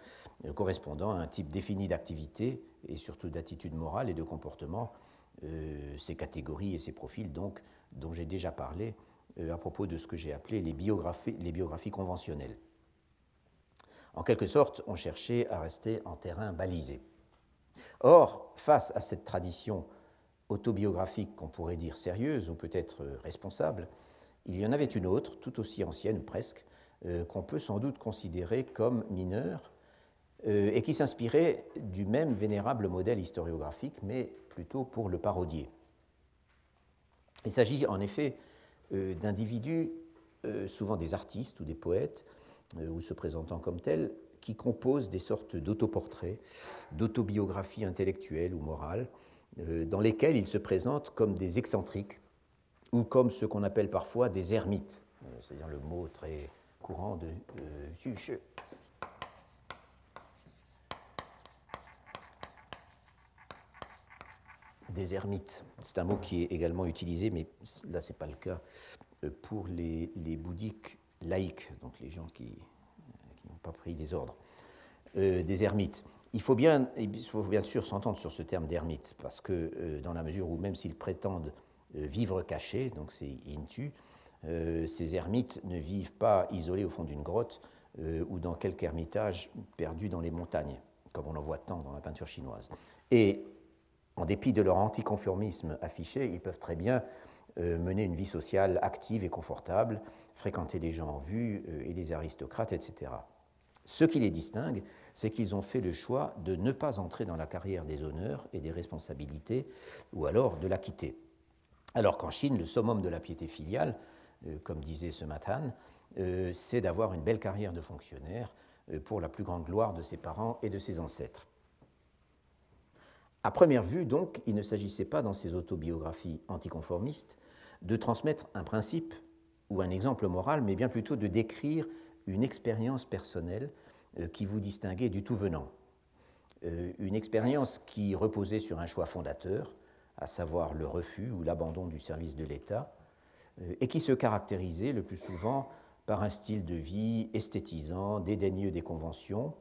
S2: euh, correspondant à un type défini d'activité et surtout d'attitude morale et de comportement, euh, ces catégories et ces profils donc, dont j'ai déjà parlé à propos de ce que j'ai appelé les biographies conventionnelles. En quelque sorte, on cherchait à rester en terrain balisé. Or, face à cette tradition autobiographique qu'on pourrait dire sérieuse ou peut-être responsable, il y en avait une autre, tout aussi ancienne presque, qu'on peut sans doute considérer comme mineure, et qui s'inspirait du même vénérable modèle historiographique, mais plutôt pour le parodier. Il s'agit en effet d'individus, souvent des artistes ou des poètes, ou se présentant comme tels, qui composent des sortes d'autoportraits, d'autobiographies intellectuelles ou morales, euh, dans lesquelles ils se présentent comme des excentriques ou comme ce qu'on appelle parfois des ermites, euh, c'est-à-dire le mot très courant de euh, des ermites. C'est un mot qui est également utilisé, mais là, ce n'est pas le cas, pour les, les bouddhiques laïcs, donc les gens qui pas pris des ordres, euh, des ermites. Il faut bien, il faut bien sûr s'entendre sur ce terme d'ermite, parce que euh, dans la mesure où même s'ils prétendent euh, vivre cachés, donc c'est intu, ces ermites ne vivent pas isolés au fond d'une grotte ou dans quelque ermitage perdu dans les montagnes, comme on en voit tant dans la peinture chinoise. Et en dépit de leur anticonformisme affiché, ils peuvent très bien mener une vie sociale active et confortable, fréquenter des gens en vue et des aristocrates, etc. Ce qui les distingue, c'est qu'ils ont fait le choix de ne pas entrer dans la carrière des honneurs et des responsabilités, ou alors de la quitter. Alors qu'en Chine, le summum de la piété filiale, euh, comme disait ce matin, euh, c'est d'avoir une belle carrière de fonctionnaire euh, pour la plus grande gloire de ses parents et de ses ancêtres. À première vue, donc, il ne s'agissait pas dans ces autobiographies anticonformistes de transmettre un principe ou un exemple moral, mais bien plutôt de décrire une expérience personnelle euh, qui vous distinguait du tout venant. Euh, une expérience qui reposait sur un choix fondateur, à savoir le refus ou l'abandon du service de l'État, euh, et qui se caractérisait le plus souvent par un style de vie esthétisant, dédaigneux des conventions,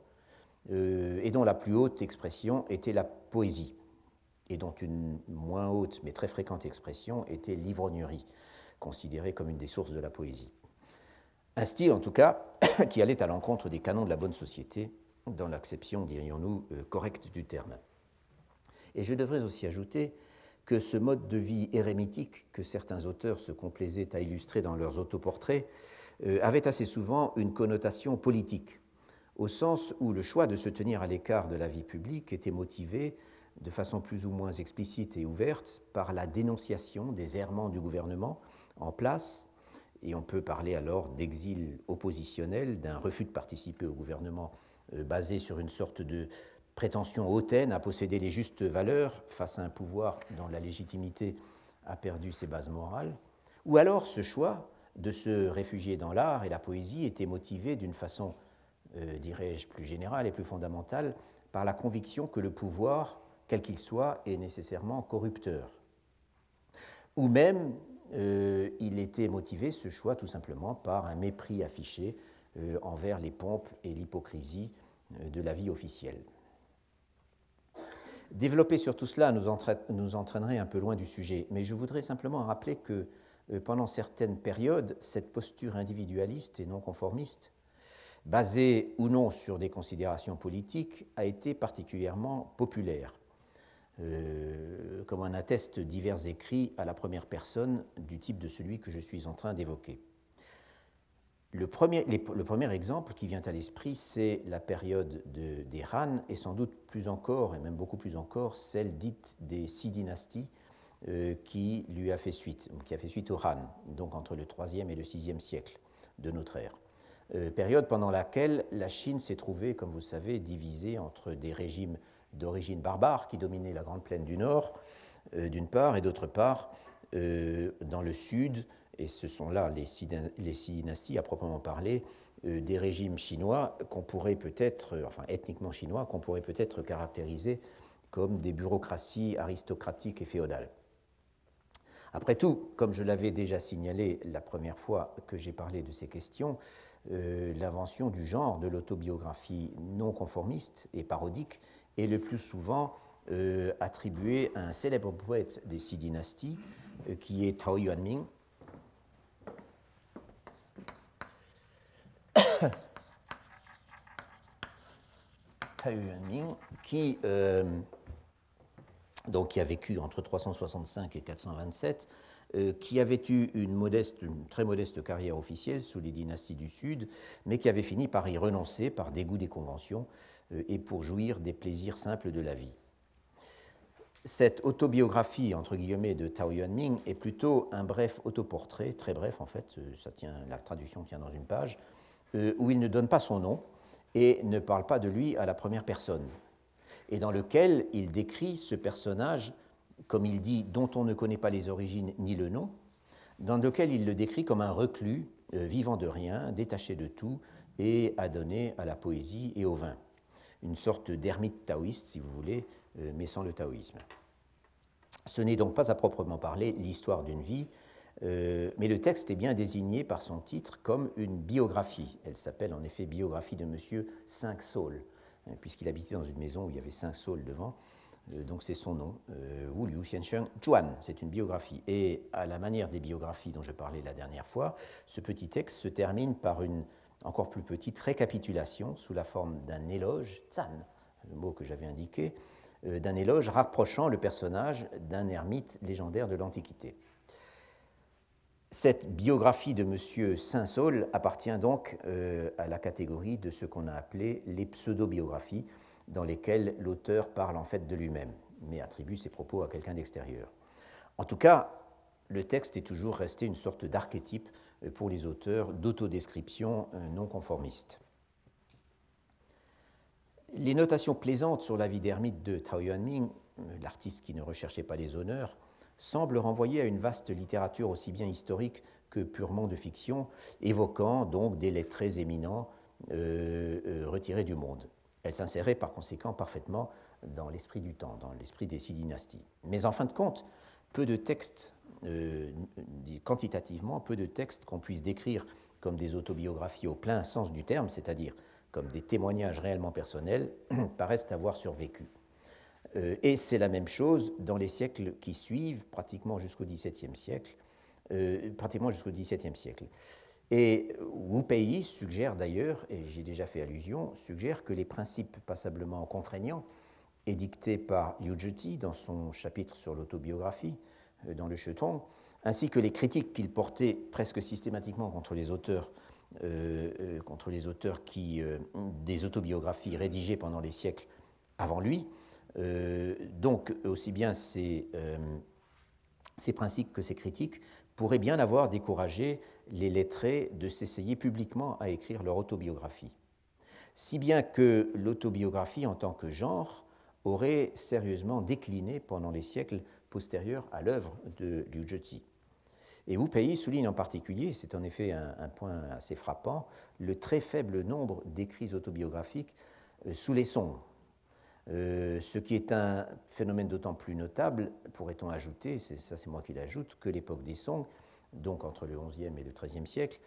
S2: et dont la plus haute expression était la poésie, et dont une moins haute mais très fréquente expression était l'ivrognerie, considérée comme une des sources de la poésie. Un style, en tout cas, qui allait à l'encontre des canons de la bonne société, dans l'acception, dirions-nous, euh, correcte du terme. Et je devrais aussi ajouter que ce mode de vie érémitique que certains auteurs se complaisaient à illustrer dans leurs autoportraits euh, avait assez souvent une connotation politique, au sens où le choix de se tenir à l'écart de la vie publique était motivé de façon plus ou moins explicite et ouverte par la dénonciation des errements du gouvernement en place. Et on peut parler alors d'exil oppositionnel, d'un refus de participer au gouvernement euh, basé sur une sorte de prétention hautaine à posséder les justes valeurs face à un pouvoir dont la légitimité a perdu ses bases morales, ou alors ce choix de se réfugier dans l'art et la poésie était motivé d'une façon, euh, dirais-je, plus générale et plus fondamentale par la conviction que le pouvoir, quel qu'il soit, est nécessairement corrupteur. Ou même euh, il était motivé, ce choix, tout simplement par un mépris affiché euh, envers les pompes et l'hypocrisie euh, de la vie officielle. Développer sur tout cela nous, nous, entraînerait un peu loin du sujet, mais je voudrais simplement rappeler que pendant certaines périodes, cette posture individualiste et non conformiste, basée ou non sur des considérations politiques, a été particulièrement populaire. Euh, comme en attestent divers écrits à la première personne du type de celui que je suis en train d'évoquer. Le premier, le exemple qui vient à l'esprit, c'est la période de, des Han, et sans doute plus encore, et même beaucoup plus encore, celle dite des six dynasties euh, qui lui a fait suite, qui a fait suite aux Han, donc entre le 3e et le 6e siècle de notre ère. Euh, période pendant laquelle la Chine s'est trouvée, comme vous savez, divisée entre des régimes d'origine barbare qui dominait la grande plaine du Nord, euh, d'une part, et d'autre part, euh, dans le sud, et ce sont là les six, dynasties à proprement parler, euh, des régimes chinois qu'on pourrait peut-être, enfin ethniquement chinois, qu'on pourrait peut-être caractériser comme des bureaucraties aristocratiques et féodales. Après tout, comme je l'avais déjà signalé la première fois que j'ai parlé de ces questions, l'invention du genre de l'autobiographie non conformiste et parodique est le plus souvent euh, attribué à un célèbre poète des six dynasties euh, qui est Tao Yuanming. Tao qui, euh, qui a vécu entre 365 et 427, euh, qui avait eu une très modeste carrière officielle sous les dynasties du Sud, mais qui avait fini par y renoncer par dégoût des conventions euh, et pour jouir des plaisirs simples de la vie. Cette autobiographie, entre guillemets, de Tao Yuanming est plutôt un bref autoportrait, très bref en fait, euh, ça tient, la traduction tient dans une page, où il ne donne pas son nom et ne parle pas de lui à la première personne et dans lequel il décrit ce personnage, comme il dit, dont on ne connaît pas les origines ni le nom, dans lequel il le décrit comme un reclus, euh, vivant de rien, détaché de tout, et adonné à la poésie et au vin. Une sorte d'ermite taoïste, si vous voulez, euh, mais sans le taoïsme. Ce n'est donc pas à proprement parler l'histoire d'une vie, euh, mais le texte est bien désigné par son titre comme une biographie. Elle s'appelle en effet Biographie de Monsieur Cinq Saules, euh, puisqu'il habitait dans une maison où il y avait cinq saules devant. Euh, donc c'est son nom, euh, Wu Liu Xiansheng Zhuan, c'est une biographie. Et à la manière des biographies dont je parlais la dernière fois, ce petit texte se termine par une encore plus petite récapitulation sous la forme d'un éloge, Zan, le mot que j'avais indiqué, d'un éloge rapprochant le personnage d'un ermite légendaire de l'Antiquité. Cette biographie de M. Saint-Saul appartient donc euh, à la catégorie de ce qu'on a appelé les pseudo-biographies, dans lesquelles l'auteur parle en fait de lui-même, mais attribue ses propos à quelqu'un d'extérieur. En tout cas, le texte est toujours resté une sorte d'archétype euh, pour les auteurs d'autodescription euh, non conformistes. Les notations plaisantes sur la vie d'ermite de Tao Yuanming, l'artiste qui ne recherchait pas les honneurs, semble renvoyer à une vaste littérature aussi bien historique que purement de fiction, évoquant donc des lettrés éminents euh, euh, retirés du monde. Elle s'insérait par conséquent parfaitement dans l'esprit du temps, dans l'esprit des six dynasties. Mais en fin de compte, peu de textes, euh, quantitativement, peu de textes qu'on puisse décrire comme des autobiographies au plein sens du terme, c'est-à-dire comme des témoignages réellement personnels, paraissent avoir survécu. Euh, et c'est la même chose dans les siècles qui suivent, pratiquement jusqu'au. Euh, pratiquement jusqu'au XVIIe siècle. Et Wu Pei suggère d'ailleurs, et j'ai déjà fait allusion, suggère que les principes passablement contraignants édictés par Zhiti dans son chapitre sur l'autobiographie euh, dans le Chetong, ainsi que les critiques qu'il portait presque systématiquement contre les auteurs, contre les auteurs qui, des autobiographies rédigées pendant les siècles avant lui, euh, donc, aussi bien euh, ces, principes que ces critiques pourraient bien avoir découragé les lettrés de s'essayer publiquement à écrire leur autobiographie. Si bien que l'autobiographie en tant que genre aurait sérieusement décliné pendant les siècles postérieurs à l'œuvre de Liu Zheti. Et Wu Pei souligne en particulier, c'est en effet un, point assez frappant, le très faible nombre d'écrits autobiographiques euh, sous les Song, euh, ce qui est un phénomène d'autant plus notable, pourrait-on ajouter, ça c'est moi qui l'ajoute, que l'époque des Song, donc entre le XIe et le XIIIe siècle,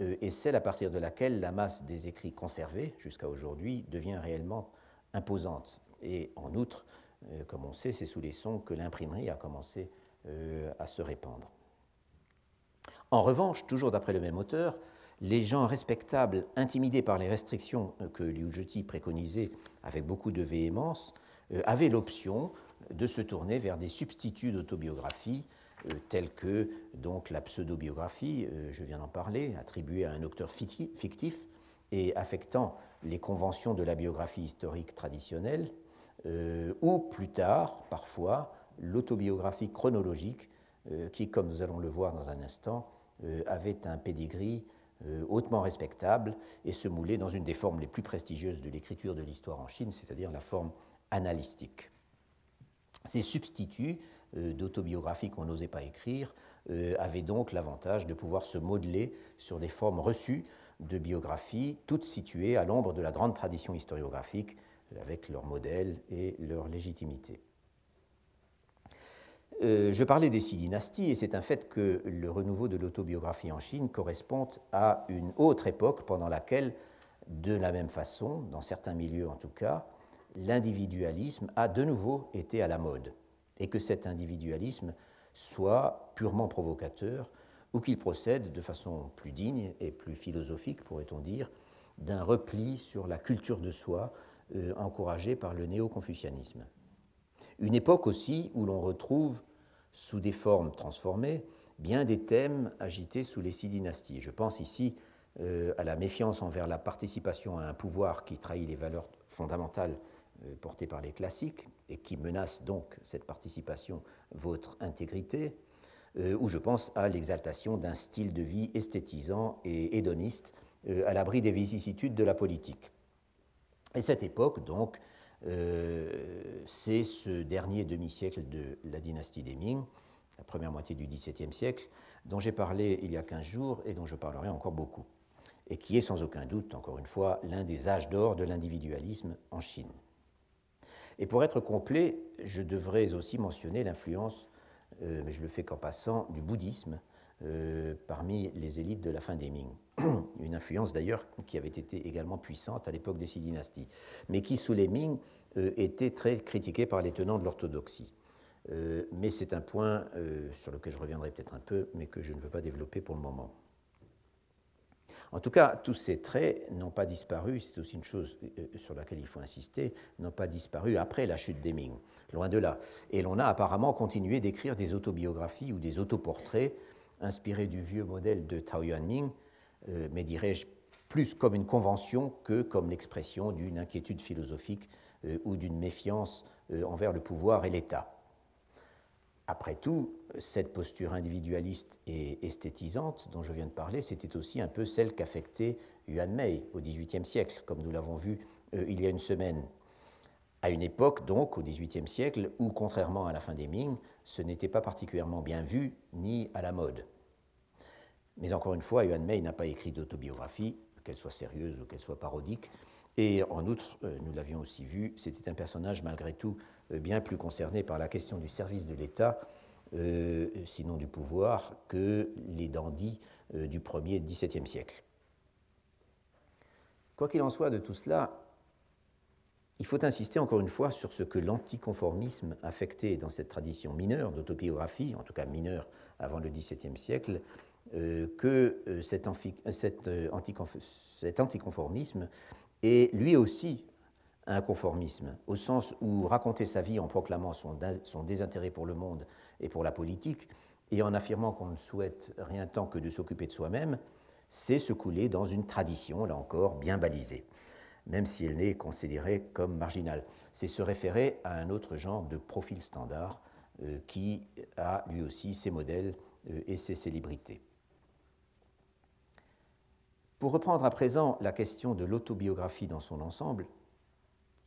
S2: euh, est celle à partir de laquelle la masse des écrits conservés jusqu'à aujourd'hui devient réellement imposante. Et en outre, euh, comme on sait, c'est sous les Song que l'imprimerie a commencé à se répandre. En revanche, toujours d'après le même auteur, les gens respectables, intimidés par les restrictions que Liu Zheti préconisait avec beaucoup de véhémence, euh, avaient l'option de se tourner vers des substituts d'autobiographie, euh, tels que donc, la pseudobiographie, euh, je viens d'en parler, attribuée à un auteur fictif et affectant les conventions de la biographie historique traditionnelle, ou plus tard, parfois, l'autobiographie chronologique, qui, comme nous allons le voir dans un instant, avait un pedigree euh, hautement respectable et se mouler dans une des formes les plus prestigieuses de l'écriture de l'histoire en Chine, c'est-à-dire la forme analystique. Ces substituts euh, d'autobiographie qu'on n'osait pas écrire euh, avaient donc l'avantage de pouvoir se modeler sur des formes reçues de biographie, toutes situées à l'ombre de la grande tradition historiographique, avec leur modèle et leur légitimité. Euh, je parlais des six dynasties et c'est un fait que le renouveau de l'autobiographie en Chine correspond à une autre époque pendant laquelle, de la même façon, dans certains milieux en tout cas, l'individualisme a de nouveau été à la mode et que cet individualisme soit purement provocateur ou qu'il procède de façon plus digne et plus philosophique, pourrait-on dire, d'un repli sur la culture de soi euh, encouragé par le néo-confucianisme. Une époque aussi où l'on retrouve, sous des formes transformées, bien des thèmes agités sous les six dynasties. Je pense ici euh, à la méfiance envers la participation à un pouvoir qui trahit les valeurs fondamentales euh, portées par les classiques et qui menace donc cette participation votre intégrité, euh, ou je pense à l'exaltation d'un style de vie esthétisant et hédoniste à l'abri des vicissitudes de la politique. Et cette époque, donc, c'est ce dernier demi-siècle de la dynastie des Ming, la première moitié du XVIIe siècle, dont j'ai parlé il y a 15 jours et dont je parlerai encore beaucoup, et qui est sans aucun doute, encore une fois, l'un des âges d'or de l'individualisme en Chine. Et pour être complet, je devrais aussi mentionner l'influence, euh, mais je le fais qu'en passant, du bouddhisme euh, parmi les élites de la fin des Ming. Une influence d'ailleurs qui avait été également puissante à l'époque des six dynasties, mais qui sous les Ming euh, était très critiquée par les tenants de l'orthodoxie. Euh, mais c'est un point sur lequel je reviendrai peut-être un peu, mais que je ne veux pas développer pour le moment. En tout cas, tous ces traits n'ont pas disparu, c'est aussi une chose sur laquelle il faut insister, n'ont pas disparu après la chute des Ming, loin de là. Et l'on a apparemment continué d'écrire des autobiographies ou des autoportraits inspirés du vieux modèle de Tao Yuanming, mais dirais-je plus comme une convention que comme l'expression d'une inquiétude philosophique ou d'une méfiance envers le pouvoir et l'État. Après tout, cette posture individualiste et esthétisante dont je viens de parler, c'était aussi un peu celle qu'affectait Yuan Mei au XVIIIe siècle, comme nous l'avons vu euh, il y a une semaine. À une époque, donc, au XVIIIe siècle, où, contrairement à la fin des Ming, ce n'était pas particulièrement bien vu ni à la mode. Mais encore une fois, Yuan Mei n'a pas écrit d'autobiographie, qu'elle soit sérieuse ou qu'elle soit parodique, et en outre, euh, nous l'avions aussi vu, c'était un personnage malgré tout euh, bien plus concerné par la question du service de l'État, euh, sinon du pouvoir, que les dandys du 1er XVIIe siècle. Quoi qu'il en soit de tout cela, il faut insister encore une fois sur ce que l'anticonformisme affectait dans cette tradition mineure d'autobiographie, en tout cas mineure avant le XVIIe siècle, que cet, cet anticonformisme et lui aussi un conformisme, au sens où raconter sa vie en proclamant son, désintérêt pour le monde et pour la politique, et en affirmant qu'on ne souhaite rien tant que de s'occuper de soi-même, c'est se couler dans une tradition, là encore, bien balisée, même si elle n'est considérée comme marginale. C'est se référer à un autre genre de profil standard euh, qui a lui aussi ses modèles euh, et ses célébrités. Pour reprendre à présent la question de l'autobiographie dans son ensemble,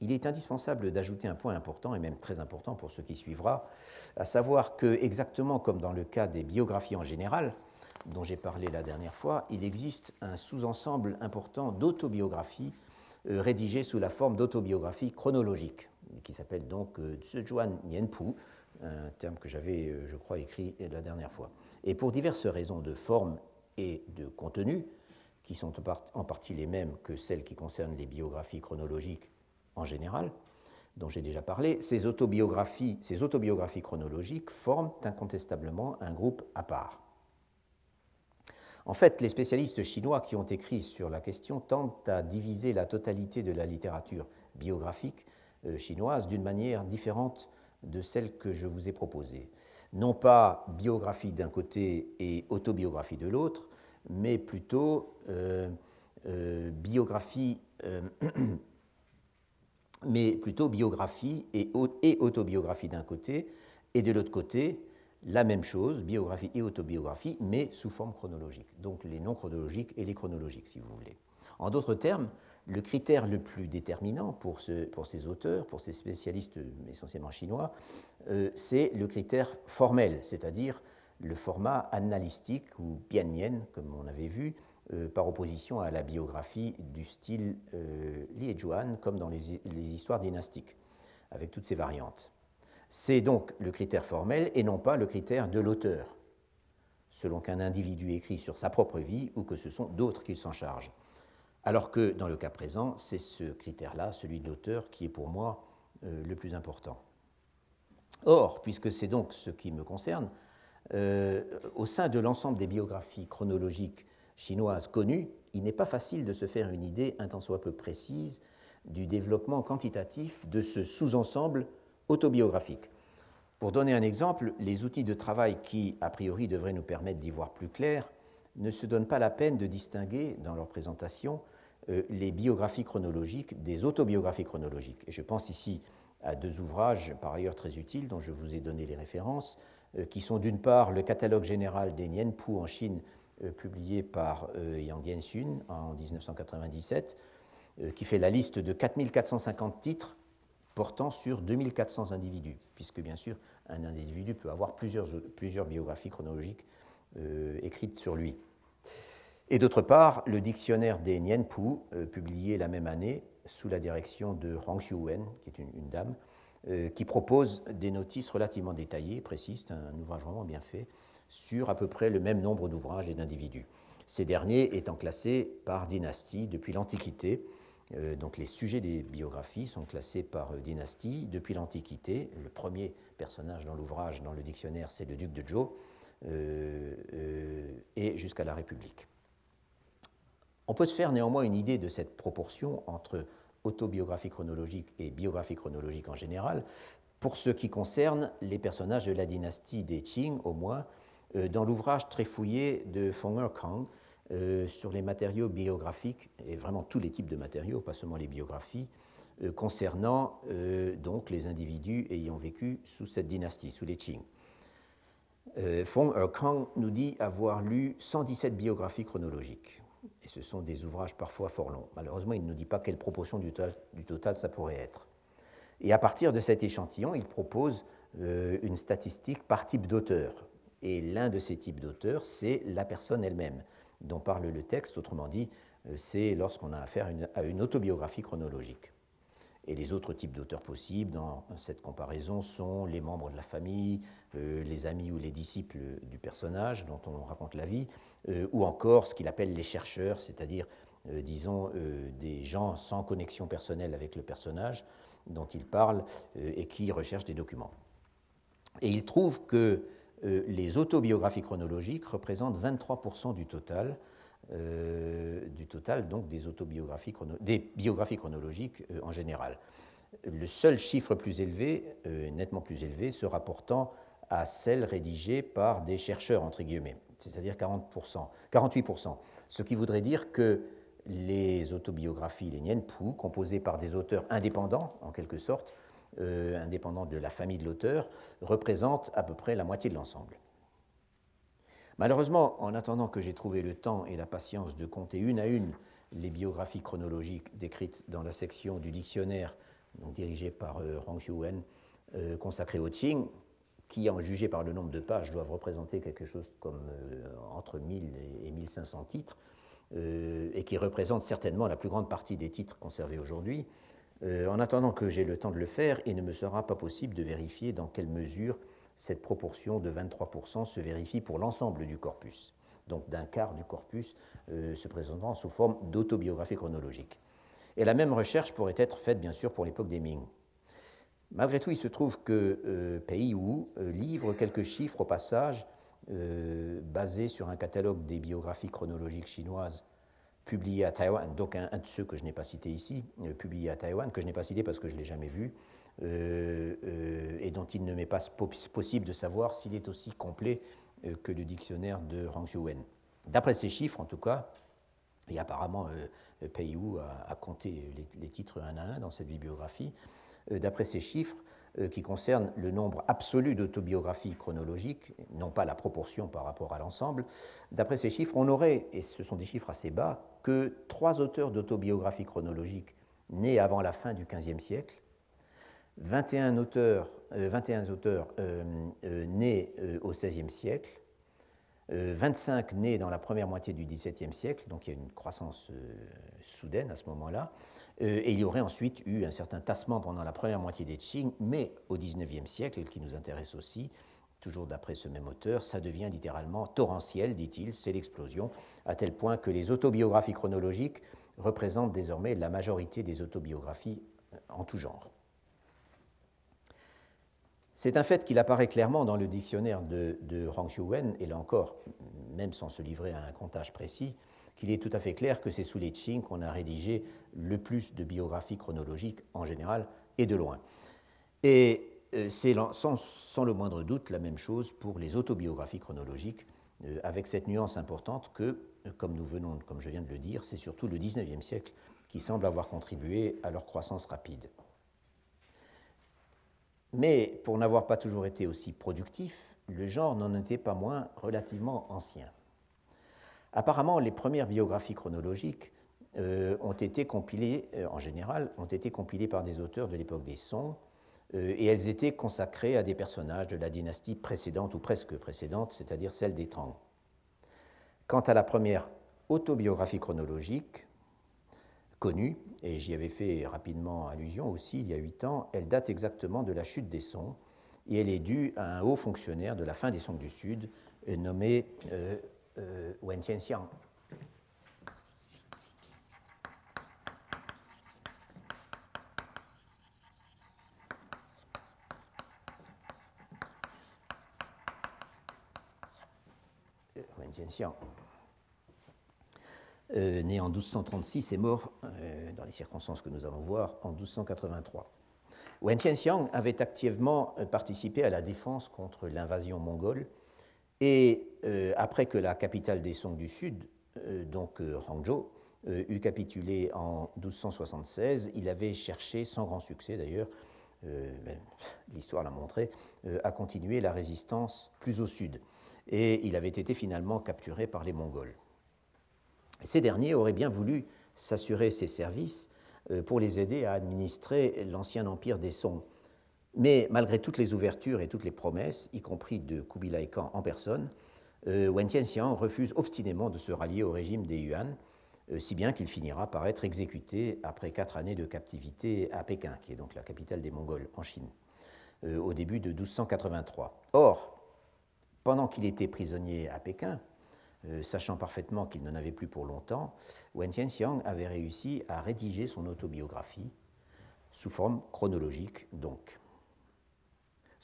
S2: il est indispensable d'ajouter un point important, et même très important pour ce qui suivra, à savoir que, exactement comme dans le cas des biographies en général, dont j'ai parlé la dernière fois, il existe un sous-ensemble important d'autobiographies euh, rédigées sous la forme d'autobiographie chronologique, qui s'appelle donc euh, Zhejuan Nianpu, un terme que j'avais, euh, je crois, écrit la dernière fois. Et pour diverses raisons de forme et de contenu, qui sont en partie les mêmes que celles qui concernent les biographies chronologiques en général, dont j'ai déjà parlé, ces autobiographies, ces autobiographies chronologiques forment incontestablement un groupe à part. En fait, les spécialistes chinois qui ont écrit sur la question tentent à diviser la totalité de la littérature biographique euh, chinoise d'une manière différente de celle que je vous ai proposée. Non pas biographie d'un côté et autobiographie de l'autre, mais plutôt euh, euh, biographie, mais plutôt biographie et autobiographie d'un côté, et de l'autre côté, la même chose, biographie et autobiographie, mais sous forme chronologique. Donc les non chronologiques et les chronologiques, si vous voulez. En d'autres termes, le critère le plus déterminant pour, ce, pour ces auteurs, pour ces spécialistes essentiellement chinois, c'est le critère formel, c'est-à-dire le format analystique ou bianien, comme on avait vu, euh, par opposition à la biographie du style euh, Li Zhuan, comme dans les, histoires dynastiques, avec toutes ces variantes. C'est donc le critère formel et non pas le critère de l'auteur, selon qu'un individu écrit sur sa propre vie ou que ce sont d'autres qui s'en chargent. Alors que dans le cas présent, c'est ce critère-là, celui de l'auteur, qui est pour moi euh, le plus important. Or, puisque c'est donc ce qui me concerne, euh, au sein de l'ensemble des biographies chronologiques chinoises connues, il n'est pas facile de se faire une idée un tant soit peu précise du développement quantitatif de ce sous-ensemble autobiographiques. Pour donner un exemple, les outils de travail qui, a priori, devraient nous permettre d'y voir plus clair, ne se donnent pas la peine de distinguer, dans leur présentation, euh, les biographies chronologiques des autobiographies chronologiques. Et je pense ici à deux ouvrages, par ailleurs très utiles, dont je vous ai donné les références, euh, qui sont d'une part le catalogue général des Nienpu en Chine, euh, publié par Yang Yensun en 1997, qui fait la liste de 4450 titres portant sur 2400 individus, puisque bien sûr, un individu peut avoir plusieurs, biographies chronologiques euh, écrites sur lui. Et d'autre part, le dictionnaire des Nienpu, euh, publié la même année sous la direction de Rang Xiuwen, qui est une, dame, euh, qui propose des notices relativement détaillées, précises, un ouvrage vraiment bien fait, sur à peu près le même nombre d'ouvrages et d'individus. Ces derniers étant classés par dynastie depuis l'Antiquité, donc les sujets des biographies sont classés par euh, dynastie depuis l'Antiquité. Le premier personnage dans l'ouvrage, dans le dictionnaire, c'est le duc de Zhou, euh, et jusqu'à la République. On peut se faire néanmoins une idée de cette proportion entre autobiographie chronologique et biographie chronologique en général, pour ce qui concerne les personnages de la dynastie des Qing, au moins, dans l'ouvrage très fouillé de Feng Kang, euh, sur les matériaux biographiques, et vraiment tous les types de matériaux, pas seulement les biographies, euh, concernant euh, donc les individus ayant vécu sous cette dynastie, sous les Qing. Fong Erkang nous dit avoir lu 117 biographies chronologiques. Et ce sont des ouvrages parfois fort longs. Malheureusement, il ne nous dit pas quelle proportion du total, ça pourrait être. Et à partir de cet échantillon, il propose une statistique par type d'auteur. Et l'un de ces types d'auteurs, c'est la personne elle-même dont parle le texte, autrement dit, euh, c'est lorsqu'on a affaire à une autobiographie chronologique. Et les autres types d'auteurs possibles dans cette comparaison sont les membres de la famille, euh, les amis ou les disciples du personnage dont on raconte la vie, euh, ou encore ce qu'il appelle les chercheurs, c'est-à-dire, disons, des gens sans connexion personnelle avec le personnage dont il parle et qui recherchent des documents. Et il trouve que euh, les autobiographies chronologiques représentent 23% du total, euh, du total donc des, autobiographies des biographies chronologiques euh, en général. Le seul chiffre plus élevé, nettement plus élevé, se rapportant à celles rédigées par des chercheurs, entre guillemets, c'est-à-dire 40%, 48%. Ce qui voudrait dire que les autobiographies, Nienpu, composées par des auteurs indépendants, en quelque sorte, euh, de la famille de l'auteur, représente à peu près la moitié de l'ensemble. Malheureusement, en attendant que j'ai trouvé le temps et la patience de compter une à une les biographies chronologiques décrites dans la section du dictionnaire dirigée par euh, Rang Xiuwen, euh, consacrée au Qing, qui, en jugé par le nombre de pages, doivent représenter quelque chose comme entre 1000 et 1500 titres, et qui représentent certainement la plus grande partie des titres conservés aujourd'hui, euh, en attendant que j'ai le temps de le faire, il ne me sera pas possible de vérifier dans quelle mesure cette proportion de 23% se vérifie pour l'ensemble du corpus, donc d'un quart du corpus euh, se présentant sous forme d'autobiographie chronologique. Et la même recherche pourrait être faite bien sûr pour l'époque des Ming. Malgré tout, il se trouve que euh, Pei Wu livre quelques chiffres au passage basés sur un catalogue des biographies chronologiques chinoises publié à Taïwan, donc un, de ceux que je n'ai pas cités ici, euh, publié à Taïwan, que je n'ai pas cité parce que je ne l'ai jamais vu, euh, euh, et dont il ne m'est pas possible de savoir s'il est aussi complet que le dictionnaire de Rang Xiuwen. D'après ces chiffres, en tout cas, et apparemment Peiyu a, a, compté les, titres un à un dans cette bibliographie, d'après ces chiffres, qui concerne le nombre absolu d'autobiographies chronologiques, non pas la proportion par rapport à l'ensemble. D'après ces chiffres, on aurait, et ce sont des chiffres assez bas, que trois auteurs d'autobiographies chronologiques nés avant la fin du XVe siècle, 21 auteurs, 21 euh, auteurs euh, nés au XVIe siècle, 25 nés dans la première moitié du XVIIe siècle, donc il y a une croissance soudaine à ce moment-là, euh, et il y aurait ensuite eu un certain tassement pendant la première moitié des Qing, mais au XIXe siècle, qui nous intéresse aussi, toujours d'après ce même auteur, ça devient littéralement torrentiel, dit-il, c'est l'explosion, à tel point que les autobiographies chronologiques représentent désormais la majorité des autobiographies euh, en tout genre. C'est un fait qu'il apparaît clairement dans le dictionnaire de, de Rang Xiuwen, et là encore, même sans se livrer à un comptage précis, qu'il est tout à fait clair que c'est sous les Qing qu'on a rédigé le plus de biographies chronologiques en général et de loin. Et c'est sans, le moindre doute la même chose pour les autobiographies chronologiques, avec cette nuance importante que, comme nous venons, comme je viens de le dire, c'est surtout le XIXe siècle qui semble avoir contribué à leur croissance rapide. Mais pour n'avoir pas toujours été aussi productif, le genre n'en était pas moins relativement ancien. Apparemment, les premières biographies chronologiques euh, ont été compilées, euh, en général, ont été compilées par des auteurs de l'époque des Sons, euh, et elles étaient consacrées à des personnages de la dynastie précédente ou presque précédente, c'est-à-dire celle des Tang. Quant à la première autobiographie chronologique, connue, et j'y avais fait rapidement allusion aussi il y a huit ans, elle date exactement de la chute des Song, et elle est due à un haut fonctionnaire de la fin des Song du Sud euh, nommé euh, euh, Wen Tianxiang. Wen Tianxiang. Euh, né en 1236 et mort, dans les circonstances que nous allons voir, en 1283. Wen Tianxiang avait activement euh, participé à la défense contre l'invasion mongole et après que la capitale des Song du Sud, donc Hangzhou, eut capitulé en 1276, il avait cherché, sans grand succès d'ailleurs, ben, l'histoire l'a montré, à continuer la résistance plus au sud. Et il avait été finalement capturé par les Mongols. Ces derniers auraient bien voulu s'assurer ses services euh, pour les aider à administrer l'ancien empire des Song. Mais malgré toutes les ouvertures et toutes les promesses, y compris de Kubilai Khan en personne, euh, Wen Tianxiang refuse obstinément de se rallier au régime des Yuan, euh, si bien qu'il finira par être exécuté après quatre années de captivité à Pékin, qui est donc la capitale des Mongols en Chine, au début de 1283. Or, pendant qu'il était prisonnier à Pékin, euh, sachant parfaitement qu'il n'en avait plus pour longtemps, Wen Tianxiang avait réussi à rédiger son autobiographie sous forme chronologique donc.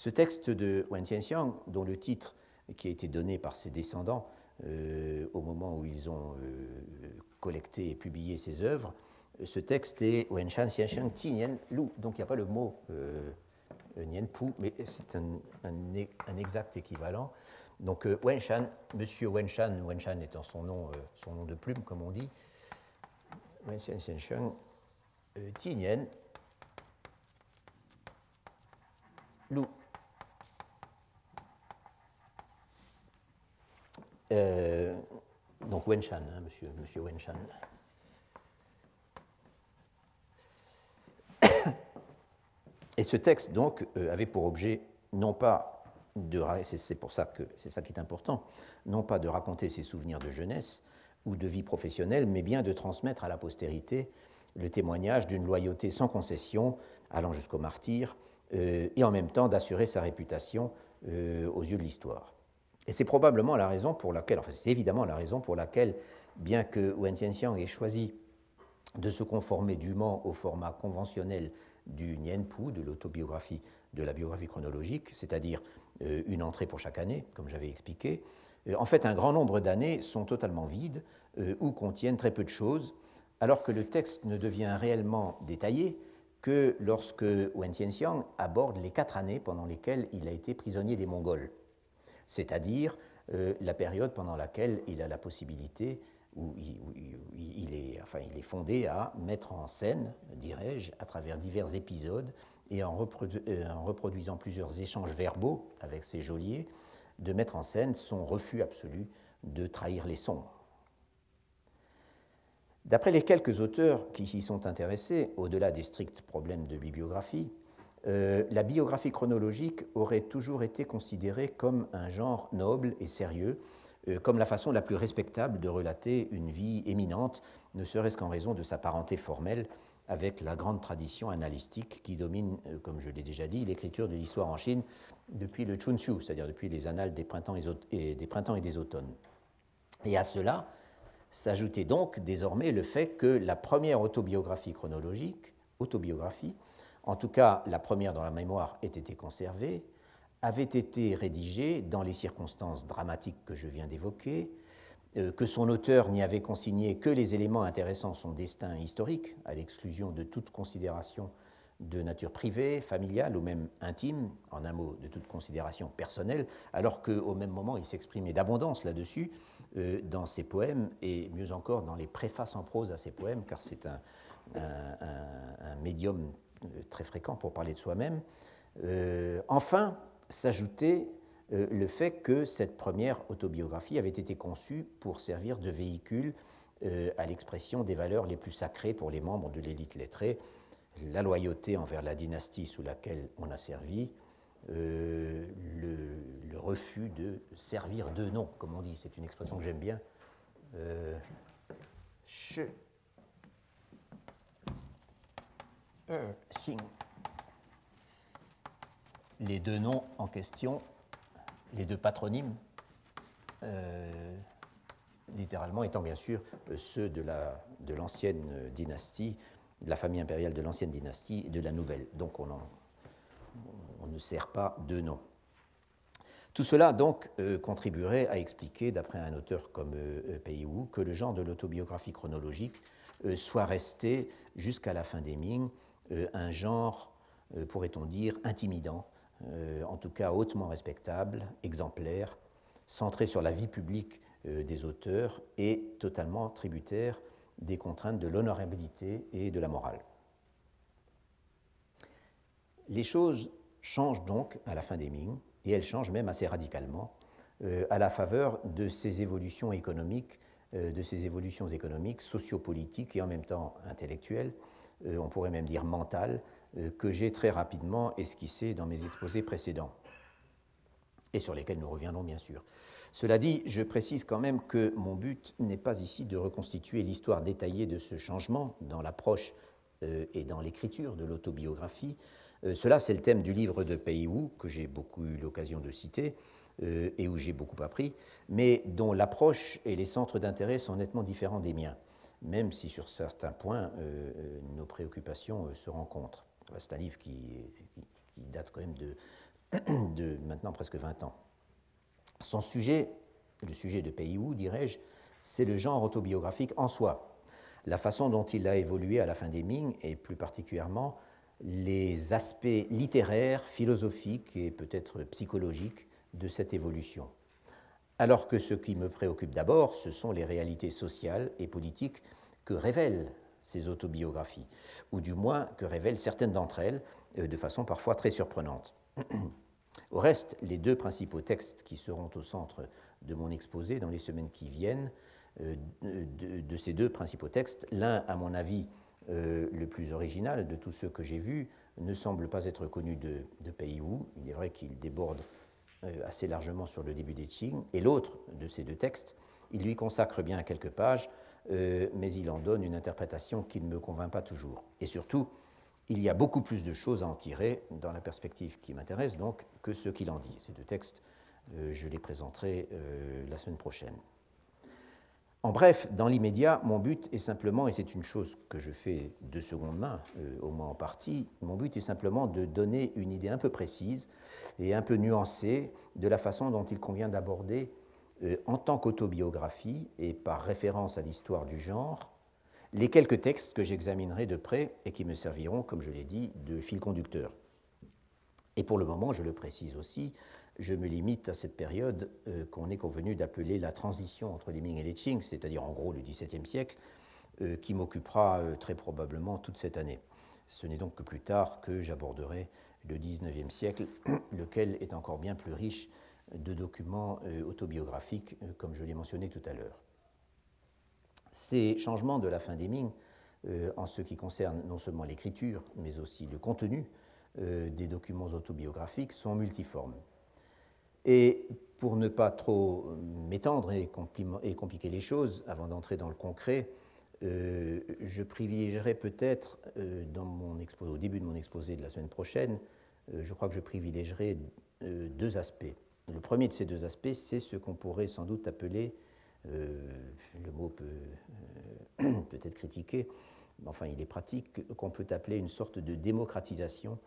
S2: Ce texte de Wen Tianxiang, dont le titre qui a été donné par ses descendants euh, au moment où ils ont euh, collecté et publié ses œuvres, ce texte est Wen Shan Xianxiang Ti Lu. Donc il n'y a pas le mot Nian Pu, mais c'est un, exact équivalent. Donc euh, Wenshan, Monsieur Wenshan, Wenshan étant son nom, euh, son nom de plume, comme on dit, Wenshan Xiansheng, euh, Tinien, Lu. Euh, donc Wenshan, hein, monsieur, monsieur Wenshan. Et ce texte, donc, avait pour objet non pas c'est pour ça que c'est ça qui est important, non pas de raconter ses souvenirs de jeunesse ou de vie professionnelle, mais bien de transmettre à la postérité le témoignage d'une loyauté sans concession, allant jusqu'au martyr, euh, et en même temps d'assurer sa réputation euh, aux yeux de l'histoire. Et c'est probablement la raison pour laquelle, enfin c'est évidemment la raison pour laquelle, bien que Wen Tianxiang ait choisi de se conformer dûment au format conventionnel du Nianpu, de l'autobiographie, de la biographie chronologique, c'est-à-dire euh, une entrée pour chaque année, comme j'avais expliqué. Euh, en fait, un grand nombre d'années sont totalement vides euh, ou contiennent très peu de choses, alors que le texte ne devient réellement détaillé que lorsque Wen Tianxiang aborde les quatre années pendant lesquelles il a été prisonnier des Mongols, c'est-à-dire la période pendant laquelle il a la possibilité, où il, est, fondé à mettre en scène, dirais-je, à travers divers épisodes, et euh, en, reproduisant plusieurs échanges verbaux avec ses geôliers, de mettre en scène son refus absolu de trahir les sons. D'après les quelques auteurs qui s'y sont intéressés, au-delà des stricts problèmes de bibliographie, euh, la biographie chronologique aurait toujours été considérée comme un genre noble et sérieux, euh, comme la façon la plus respectable de relater une vie éminente, ne serait-ce qu'en raison de sa parenté formelle avec la grande tradition analytique qui domine, euh, comme je l'ai déjà dit, l'écriture de l'histoire en Chine depuis le Chunxiu, c'est-à-dire depuis les annales des printemps et des, printemps et des automnes. Et à cela s'ajoutait donc désormais le fait que la première autobiographie chronologique, autobiographie, en tout cas la première dont la mémoire ait été conservée, avait été rédigée dans les circonstances dramatiques que je viens d'évoquer, euh, que son auteur n'y avait consigné que les éléments intéressant son destin historique, à l'exclusion de toute considération de nature privée, familiale ou même intime, en un mot de toute considération personnelle, alors qu'au même moment il s'exprimait d'abondance là-dessus euh, dans ses poèmes et mieux encore dans les préfaces en prose à ses poèmes, car c'est un, médium très fréquent pour parler de soi-même. Euh, enfin, s'ajoutait le fait que cette première autobiographie avait été conçue pour servir de véhicule à l'expression des valeurs les plus sacrées pour les membres de l'élite lettrée, la loyauté envers la dynastie sous laquelle on a servi, euh, le, refus de servir de nom, comme on dit, c'est une expression que j'aime bien. Euh, euh, les deux noms en question, les deux patronymes, littéralement étant bien sûr ceux de l'ancienne dynastie de la famille impériale de l'ancienne dynastie et de la nouvelle. Donc on, ne sert pas de nom. Tout cela donc euh, contribuerait à expliquer, d'après un auteur comme euh, euh que le genre de l'autobiographie chronologique euh, soit resté jusqu'à la fin des Ming un genre, pourrait-on dire, intimidant, en tout cas hautement respectable, exemplaire, centré sur la vie publique des auteurs et totalement tributaire des contraintes de l'honorabilité et de la morale. Les choses changent donc à la fin des Ming, et elles changent même assez radicalement, euh, à la faveur de ces évolutions économiques, euh, de ces évolutions économiques, sociopolitiques et en même temps intellectuelles, euh, on pourrait même dire mentales, que j'ai très rapidement esquissées dans mes exposés précédents, et sur lesquels nous reviendrons bien sûr. Cela dit, je précise quand même que mon but n'est pas ici de reconstituer l'histoire détaillée de ce changement dans l'approche euh, et dans l'écriture de l'autobiographie. Euh, cela, c'est le thème du livre de Pei Wu, que j'ai beaucoup eu l'occasion de citer euh, et où j'ai beaucoup appris, mais dont l'approche et les centres d'intérêt sont nettement différents des miens, même si sur certains points nos préoccupations se rencontrent. C'est un livre qui, date quand même de, maintenant presque 20 ans. Son sujet, le sujet de Pays dirais-je, c'est le genre autobiographique en soi, la façon dont il a évolué à la fin des Ming et plus particulièrement les aspects littéraires, philosophiques et peut-être psychologiques de cette évolution. Alors que ce qui me préoccupe d'abord, ce sont les réalités sociales et politiques que révèlent ces autobiographies, ou du moins que révèlent certaines d'entre elles euh, de façon parfois très surprenante. Au reste, les deux principaux textes qui seront au centre de mon exposé dans les semaines qui viennent, euh, de, ces deux principaux textes, l'un, à mon avis, euh, le plus original de tous ceux que j'ai vus, ne semble pas être connu de, de Wu. Il est vrai qu'il déborde assez largement sur le début des Qing. Et l'autre de ces deux textes, il lui consacre bien quelques pages, mais il en donne une interprétation qui ne me convainc pas toujours. Et surtout, il y a beaucoup plus de choses à en tirer dans la perspective qui m'intéresse donc que ce qu'il en dit. Ces deux textes, euh, je les présenterai euh, la semaine prochaine. En bref, dans l'immédiat, mon but est simplement, et c'est une chose que je fais de seconde main, euh, au moins en partie, mon but est simplement de donner une idée un peu précise et un peu nuancée de la façon dont il convient d'aborder, en tant qu'autobiographie et par référence à l'histoire du genre, les quelques textes que j'examinerai de près et qui me serviront, comme je l'ai dit, de fil conducteur. Et pour le moment, je le précise aussi, je me limite à cette période euh, qu'on est convenu d'appeler la transition entre les Ming et les Qing, c'est-à-dire en gros le XVIIe siècle, euh, qui m'occupera euh, très probablement toute cette année. Ce n'est donc que plus tard que j'aborderai le XIXe siècle, lequel est encore bien plus riche de documents autobiographiques, comme je l'ai mentionné tout à l'heure. Ces changements de la fin des Ming, en ce qui concerne non seulement l'écriture, mais aussi le contenu des documents autobiographiques, sont multiformes. Et pour ne pas trop m'étendre et, compliquer les choses, avant d'entrer dans le concret, euh, je privilégierai peut-être, mon au début de mon exposé de la semaine prochaine, je crois que je privilégierai deux aspects. Le premier de ces deux aspects, c'est ce qu'on pourrait sans doute appeler euh, le mot peut euh, peut-être critiqué, mais enfin il est pratique, qu'on peut appeler une sorte de démocratisation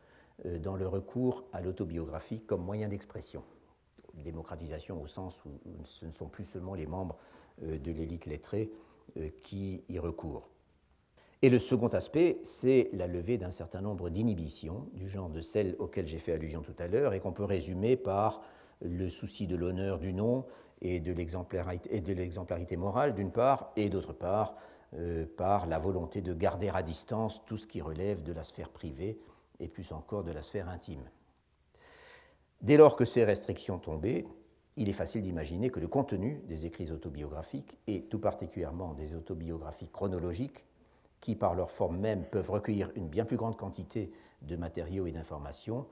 S2: euh, dans le recours à l'autobiographie comme moyen d'expression. Démocratisation au sens où ce ne sont plus seulement les membres de l'élite lettrée qui y recourent. Et le second aspect, c'est la levée d'un certain nombre d'inhibitions, du genre de celles auxquelles j'ai fait allusion tout à l'heure, et qu'on peut résumer par le souci de l'honneur du nom et de l'exemplarité morale, d'une part, et d'autre part, euh, par la volonté de garder à distance tout ce qui relève de la sphère privée et plus encore de la sphère intime. Dès lors que ces restrictions tombaient, il est facile d'imaginer que le contenu des écrits autobiographiques, et tout particulièrement des autobiographies chronologiques, qui par leur forme même peuvent recueillir une bien plus grande quantité de matériaux et d'informations,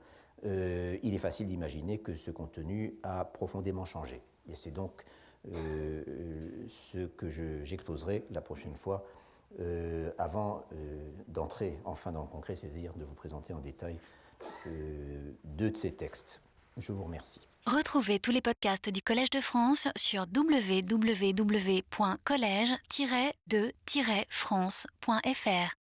S2: euh, il est facile d'imaginer que ce contenu a profondément changé. Et c'est donc euh, ce que j'exposerai la prochaine fois euh, avant d'entrer enfin dans le concret, c'est-à-dire de vous présenter en détail deux de ces textes. Je vous remercie.
S1: Retrouvez tous les podcasts du Collège de France sur www.collège-de-france.fr.